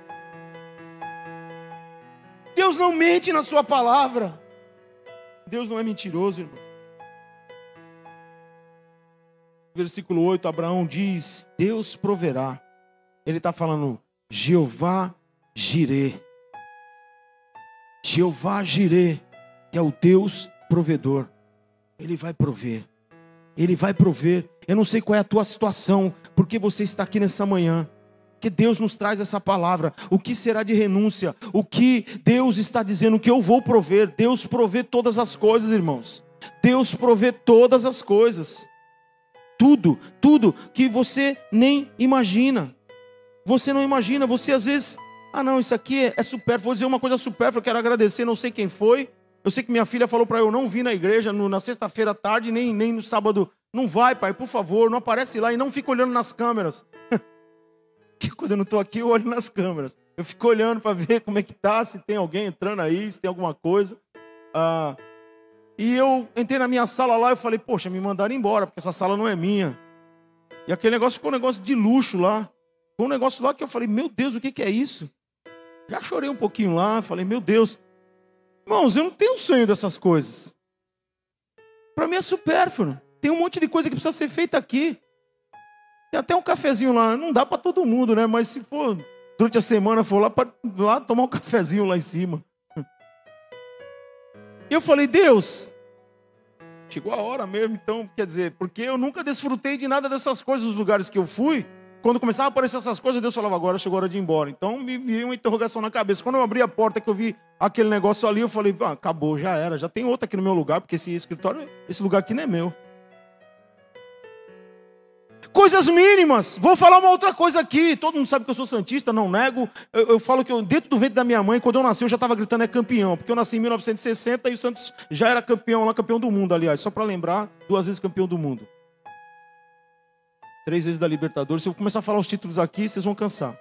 Deus não mente na sua palavra. Deus não é mentiroso, irmão. Versículo 8, Abraão diz: Deus proverá. Ele está falando, Jeová Jirê. Jeová Jirê, que é o Deus provedor. Ele vai prover. Ele vai prover. Eu não sei qual é a tua situação, porque você está aqui nessa manhã que Deus nos traz essa palavra. O que será de renúncia? O que Deus está dizendo que eu vou prover? Deus provê todas as coisas, irmãos. Deus provê todas as coisas. Tudo, tudo que você nem imagina. Você não imagina, você às vezes, ah não, isso aqui é, é supérfluo, vou dizer uma coisa supérflua, quero agradecer, não sei quem foi. Eu sei que minha filha falou para eu não vir na igreja no, na sexta-feira à tarde, nem, nem no sábado. Não vai, pai, por favor, não aparece lá e não fica olhando nas câmeras. que quando eu não estou aqui, eu olho nas câmeras. Eu fico olhando para ver como é que tá, se tem alguém entrando aí, se tem alguma coisa. Ah, e eu entrei na minha sala lá e falei, poxa, me mandaram embora, porque essa sala não é minha. E aquele negócio ficou um negócio de luxo lá. Foi um negócio lá que eu falei, meu Deus, o que, que é isso? Já chorei um pouquinho lá, falei, meu Deus. Irmãos, eu não tenho sonho dessas coisas. Para mim é supérfluo. Tem um monte de coisa que precisa ser feita aqui. Tem até um cafezinho lá, não dá para todo mundo, né? Mas se for durante a semana, for lá, para lá tomar um cafezinho lá em cima. Eu falei, Deus, chegou a hora mesmo, então, quer dizer, porque eu nunca desfrutei de nada dessas coisas nos lugares que eu fui. Quando começava a aparecer essas coisas, Deus falava, agora chegou a hora de ir embora. Então me veio uma interrogação na cabeça. Quando eu abri a porta que eu vi aquele negócio ali, eu falei, ah, acabou, já era, já tem outra aqui no meu lugar, porque esse escritório, esse lugar aqui não é meu. Coisas mínimas. Vou falar uma outra coisa aqui. Todo mundo sabe que eu sou santista, não nego. Eu, eu falo que eu, dentro do ventre da minha mãe, quando eu nasci, eu já estava gritando é campeão, porque eu nasci em 1960 e o Santos já era campeão lá, campeão do mundo, aliás, só para lembrar, duas vezes campeão do mundo. Três vezes da Libertadores. Se eu começar a falar os títulos aqui, vocês vão cansar.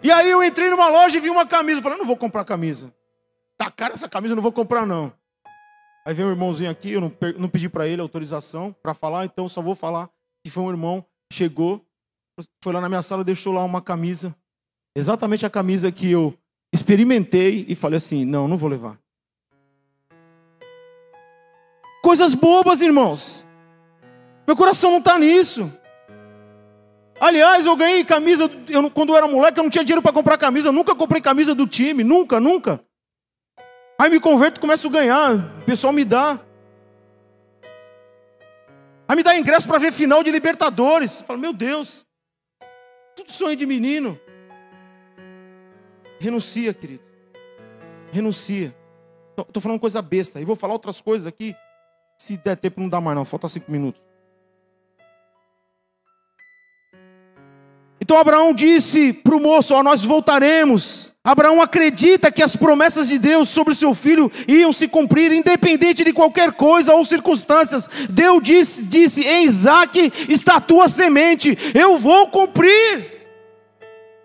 E aí eu entrei numa loja e vi uma camisa. Falei, não vou comprar camisa. Tá cara essa camisa, não vou comprar não. Aí vem um irmãozinho aqui, eu não, não pedi para ele autorização para falar, então só vou falar que foi um irmão, chegou, foi lá na minha sala, deixou lá uma camisa, exatamente a camisa que eu experimentei e falei assim: não, não vou levar. Coisas bobas, irmãos. Meu coração não está nisso. Aliás, eu ganhei camisa, eu, quando eu era moleque, eu não tinha dinheiro para comprar camisa, eu nunca comprei camisa do time, nunca, nunca. Aí me converto começo a ganhar. O pessoal me dá. Aí me dá ingresso para ver final de Libertadores. Falo, meu Deus. Tudo sonho de menino. Renuncia, querido. Renuncia. Estou falando coisa besta. E vou falar outras coisas aqui. Se der tempo, não dá mais, não. Falta cinco minutos. Então Abraão disse para o moço: Ó, nós voltaremos. Abraão acredita que as promessas de Deus sobre o seu filho iam se cumprir, independente de qualquer coisa ou circunstâncias. Deus disse, disse: Em Isaac está a tua semente, eu vou cumprir.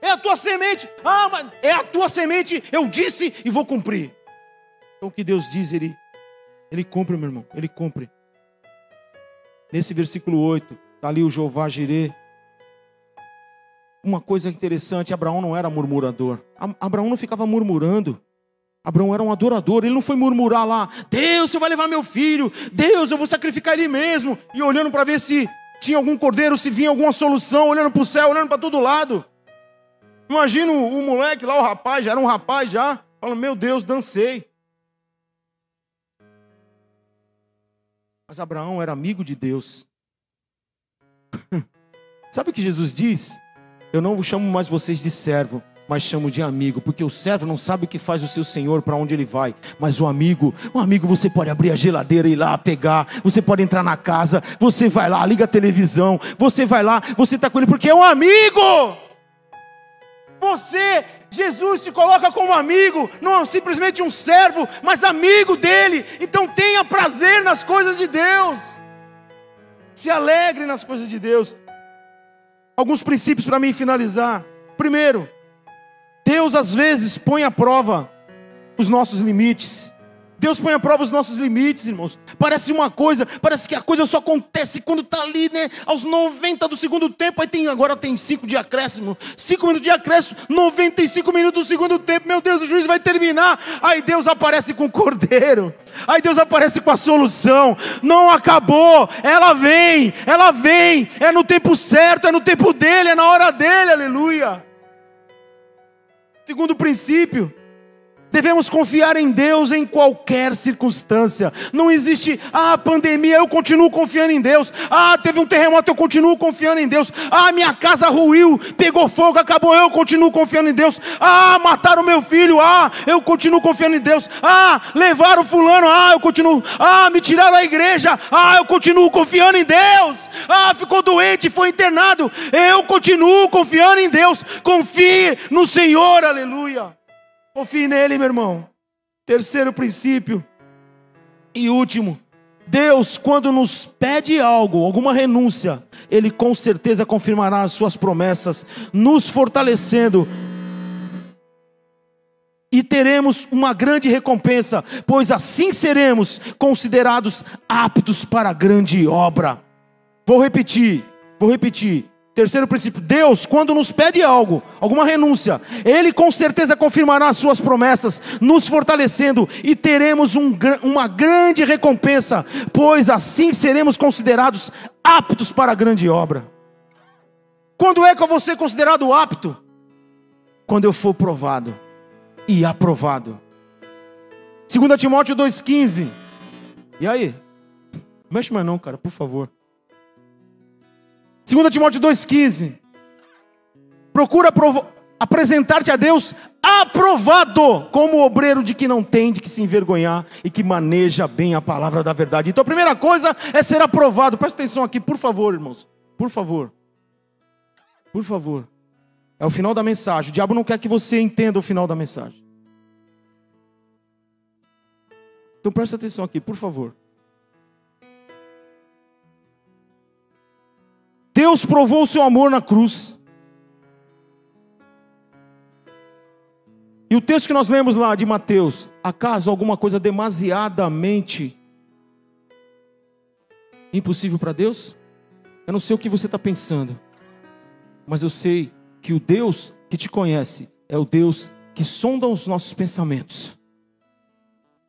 É a tua semente, ah, mas é a tua semente, eu disse e vou cumprir. Então o que Deus diz, Ele, ele cumpre, meu irmão, Ele cumpre. Nesse versículo 8, está ali o Jeová Jireh, uma coisa interessante: Abraão não era murmurador. Abraão não ficava murmurando. Abraão era um adorador, ele não foi murmurar lá, Deus, você vai levar meu filho, Deus, eu vou sacrificar ele mesmo, e olhando para ver se tinha algum cordeiro, se vinha alguma solução, olhando para o céu, olhando para todo lado. Imagina o, o, moleque lá, o rapaz, já era um rapaz já, falando, meu Deus, dancei. Mas Abraão era amigo de Deus. Sabe o que Jesus diz? Eu não chamo mais vocês de servo, mas chamo de amigo, porque o servo não sabe o que faz o seu senhor, para onde ele vai, mas o amigo, o amigo você pode abrir a geladeira e ir lá pegar, você pode entrar na casa, você vai lá, liga a televisão, você vai lá, você está com ele, porque é um amigo. Você, Jesus te coloca como amigo, não simplesmente um servo, mas amigo dele. Então tenha prazer nas coisas de Deus. Se alegre nas coisas de Deus. Alguns princípios para mim finalizar. Primeiro, Deus às vezes põe à prova os nossos limites. Deus põe à prova os nossos limites, irmãos. Parece uma coisa, parece que a coisa só acontece quando está ali, né? Aos 90 do segundo tempo, aí tem, agora tem 5 de acréscimo, 5 minutos de acréscimo, 95 minutos do segundo tempo, meu Deus, o juiz vai terminar. Aí Deus aparece com o cordeiro, aí Deus aparece com a solução. Não acabou, ela vem, ela vem, é no tempo certo, é no tempo dele, é na hora dele, aleluia. Segundo princípio, Devemos confiar em Deus em qualquer circunstância. Não existe, ah, pandemia, eu continuo confiando em Deus. Ah, teve um terremoto, eu continuo confiando em Deus. Ah, minha casa ruiu, pegou fogo, acabou, eu continuo confiando em Deus. Ah, mataram meu filho, ah, eu continuo confiando em Deus. Ah, levaram fulano, ah, eu continuo. Ah, me tiraram da igreja, ah, eu continuo confiando em Deus. Ah, ficou doente, foi internado, eu continuo confiando em Deus. Confie no Senhor, aleluia. Confie nele, meu irmão. Terceiro princípio e último. Deus, quando nos pede algo, alguma renúncia, Ele com certeza confirmará as Suas promessas, nos fortalecendo. E teremos uma grande recompensa, pois assim seremos considerados aptos para a grande obra. Vou repetir, vou repetir. Terceiro princípio: Deus, quando nos pede algo, alguma renúncia, Ele com certeza confirmará as Suas promessas, nos fortalecendo e teremos um, uma grande recompensa, pois assim seremos considerados aptos para a grande obra. Quando é que eu vou ser considerado apto? Quando eu for provado e aprovado. 2 Timóteo 2,15. E aí? Mexe mais não, cara, por favor. 2 Timóteo 2,15. Procura apresentar-te a Deus aprovado, como obreiro de que não tem de que se envergonhar e que maneja bem a palavra da verdade. Então a primeira coisa é ser aprovado. Presta atenção aqui, por favor, irmãos. Por favor. Por favor. É o final da mensagem. O diabo não quer que você entenda o final da mensagem. Então presta atenção aqui, por favor. Deus provou o seu amor na cruz. E o texto que nós lemos lá de Mateus, acaso alguma coisa demasiadamente impossível para Deus? Eu não sei o que você está pensando, mas eu sei que o Deus que te conhece é o Deus que sonda os nossos pensamentos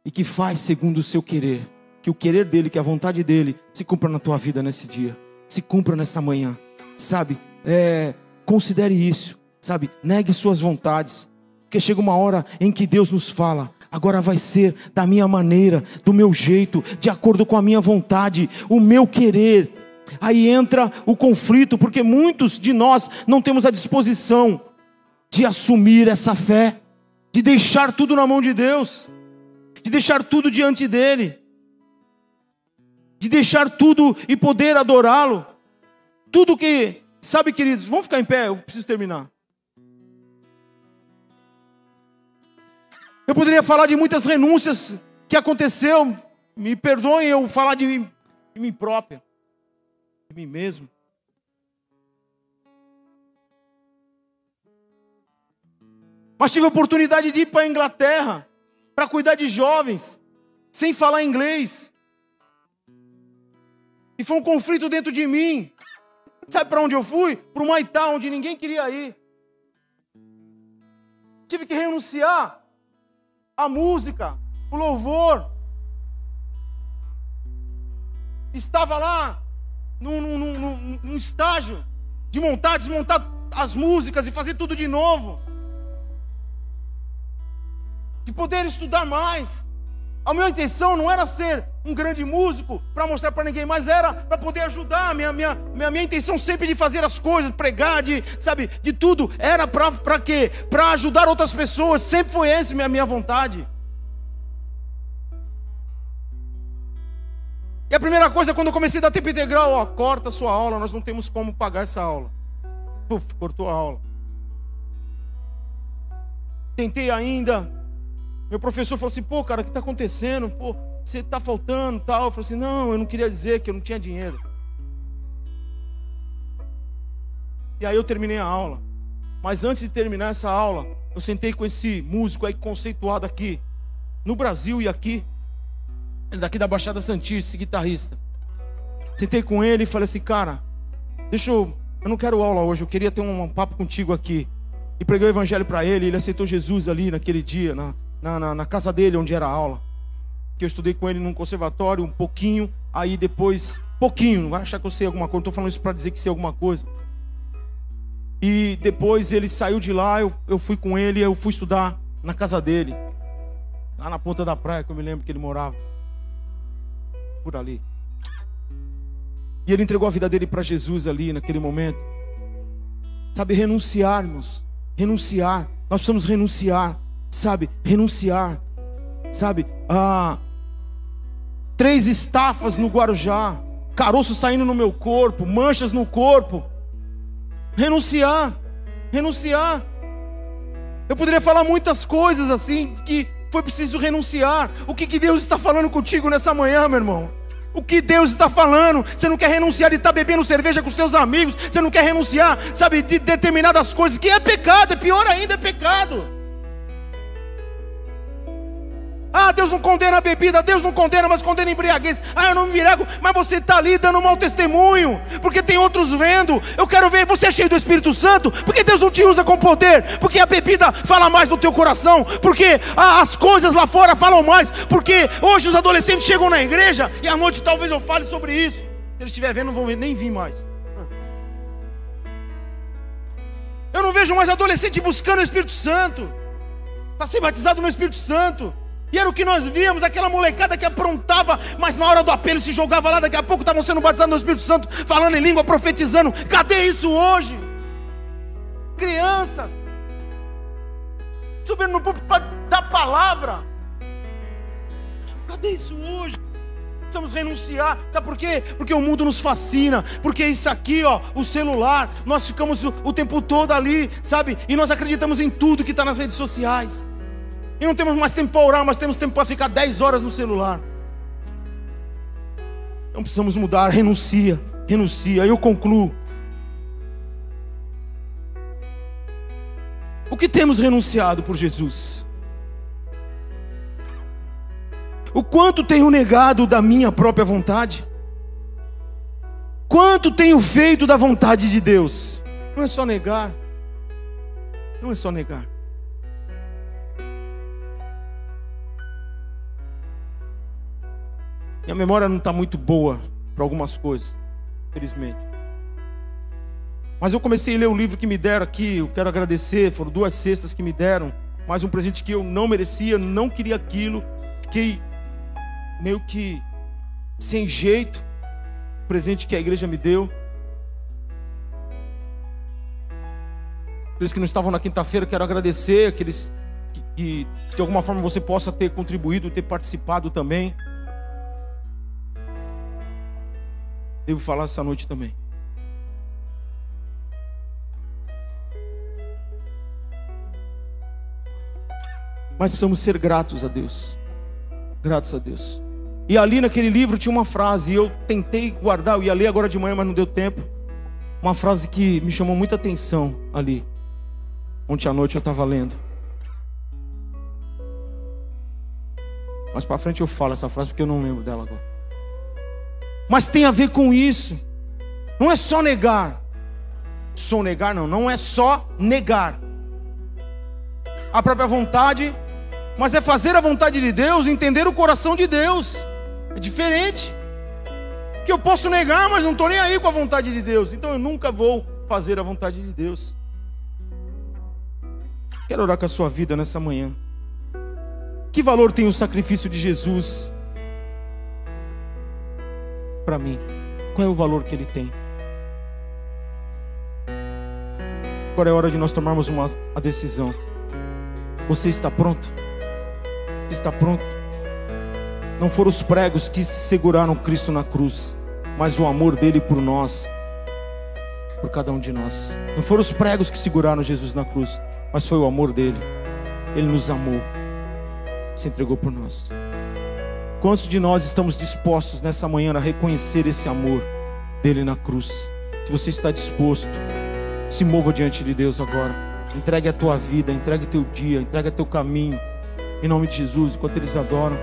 e que faz segundo o seu querer, que o querer dele, que a vontade dele se cumpra na tua vida nesse dia se cumpra nesta manhã, sabe? É, considere isso, sabe? Negue suas vontades, porque chega uma hora em que Deus nos fala: agora vai ser da minha maneira, do meu jeito, de acordo com a minha vontade, o meu querer. Aí entra o conflito, porque muitos de nós não temos a disposição de assumir essa fé, de deixar tudo na mão de Deus, de deixar tudo diante dEle de deixar tudo e poder adorá-lo. Tudo que, sabe, queridos, vamos ficar em pé, eu preciso terminar. Eu poderia falar de muitas renúncias que aconteceu, me perdoem eu falar de mim, de mim própria, de mim mesmo. Mas tive a oportunidade de ir para a Inglaterra para cuidar de jovens, sem falar inglês. E foi um conflito dentro de mim. Sabe para onde eu fui? Para o Maitá, onde ninguém queria ir. Tive que renunciar à música, o louvor. Estava lá num, num, num, num estágio de montar, desmontar as músicas e fazer tudo de novo. De poder estudar mais. A minha intenção não era ser um grande músico para mostrar para ninguém, mas era para poder ajudar. Minha, minha, minha, minha intenção sempre de fazer as coisas, pregar, de, sabe, de tudo, era para quê? Para ajudar outras pessoas. Sempre foi essa a minha, minha vontade. E a primeira coisa, quando eu comecei a dar tempo integral, ó, corta a sua aula, nós não temos como pagar essa aula. Puf, cortou a aula. Tentei ainda, meu professor falou assim: pô, cara, o que está acontecendo? Pô, você está faltando tal. Eu falei assim: não, eu não queria dizer que eu não tinha dinheiro. E aí eu terminei a aula. Mas antes de terminar essa aula, eu sentei com esse músico aí conceituado aqui, no Brasil e aqui, daqui da Baixada Santista, esse guitarrista. Sentei com ele e falei assim, cara, deixa eu, eu não quero aula hoje, eu queria ter um, um papo contigo aqui. E preguei o evangelho para ele, ele aceitou Jesus ali naquele dia, na, na, na, na casa dele, onde era aula. Que eu estudei com ele num conservatório um pouquinho, aí depois, pouquinho, não vai achar que eu sei alguma coisa, não estou falando isso para dizer que sei alguma coisa. E depois ele saiu de lá, eu, eu fui com ele, eu fui estudar na casa dele. Lá na ponta da praia, que eu me lembro que ele morava. Por ali. E ele entregou a vida dele para Jesus ali naquele momento. Sabe, renunciarmos. Renunciar. Nós precisamos renunciar. Sabe, renunciar. Sabe, ah, três estafas no Guarujá, caroço saindo no meu corpo, manchas no corpo. Renunciar. Renunciar. Eu poderia falar muitas coisas assim que foi preciso renunciar. O que, que Deus está falando contigo nessa manhã, meu irmão? O que Deus está falando? Você não quer renunciar de estar bebendo cerveja com os teus amigos? Você não quer renunciar, sabe, de determinadas coisas que é pecado, é pior ainda, é pecado. Ah, Deus não condena a bebida, Deus não condena, mas condena a embriaguez. Ah, eu não me embriago, mas você está ali dando mau testemunho, porque tem outros vendo. Eu quero ver, você é cheio do Espírito Santo, porque Deus não te usa com poder, porque a bebida fala mais no teu coração, porque as coisas lá fora falam mais, porque hoje os adolescentes chegam na igreja e à noite talvez eu fale sobre isso. Se eles estiverem vendo, não vão nem vir mais. Eu não vejo mais adolescente buscando o Espírito Santo, para ser batizado no Espírito Santo. E era o que nós víamos, aquela molecada que aprontava, mas na hora do apelo se jogava lá, daqui a pouco estavam sendo batizados no Espírito Santo, falando em língua, profetizando. Cadê isso hoje? Crianças subindo no púlpito para dar palavra. Cadê isso hoje? Precisamos renunciar. Sabe por quê? Porque o mundo nos fascina. Porque isso aqui, ó, o celular, nós ficamos o, o tempo todo ali, sabe? E nós acreditamos em tudo que está nas redes sociais. E não temos mais tempo para orar, mas temos tempo para ficar 10 horas no celular. Então precisamos mudar, renuncia, renuncia. Eu concluo. O que temos renunciado por Jesus? O quanto tenho negado da minha própria vontade? Quanto tenho feito da vontade de Deus? Não é só negar. Não é só negar. Minha memória não está muito boa para algumas coisas, infelizmente. Mas eu comecei a ler o livro que me deram aqui, eu quero agradecer, foram duas cestas que me deram, mais um presente que eu não merecia, não queria aquilo, fiquei meio que sem jeito, o presente que a igreja me deu. Aqueles que não estavam na quinta-feira, quero agradecer, aqueles que, que de alguma forma você possa ter contribuído, ter participado também. Devo falar essa noite também. Mas precisamos ser gratos a Deus. Gratos a Deus. E ali naquele livro tinha uma frase, e eu tentei guardar, eu ia ler agora de manhã, mas não deu tempo. Uma frase que me chamou muita atenção ali. Ontem à noite eu estava lendo. Mas para frente eu falo essa frase porque eu não lembro dela agora. Mas tem a ver com isso. Não é só negar. Só negar, não. Não é só negar a própria vontade, mas é fazer a vontade de Deus, entender o coração de Deus. É diferente. Que eu posso negar, mas não estou nem aí com a vontade de Deus. Então eu nunca vou fazer a vontade de Deus. Quero orar com a sua vida nessa manhã. Que valor tem o sacrifício de Jesus para mim? Qual é o valor que ele tem? Agora é hora de nós tomarmos uma a decisão. Você está pronto? Está pronto? Não foram os pregos que seguraram Cristo na cruz, mas o amor dele por nós, por cada um de nós. Não foram os pregos que seguraram Jesus na cruz, mas foi o amor dele. Ele nos amou, se entregou por nós. Quantos de nós estamos dispostos nessa manhã a reconhecer esse amor dele na cruz? Se você está disposto, se mova diante de Deus agora. Entregue a tua vida, entregue teu dia, entregue teu caminho. Em nome de Jesus, enquanto eles adoram.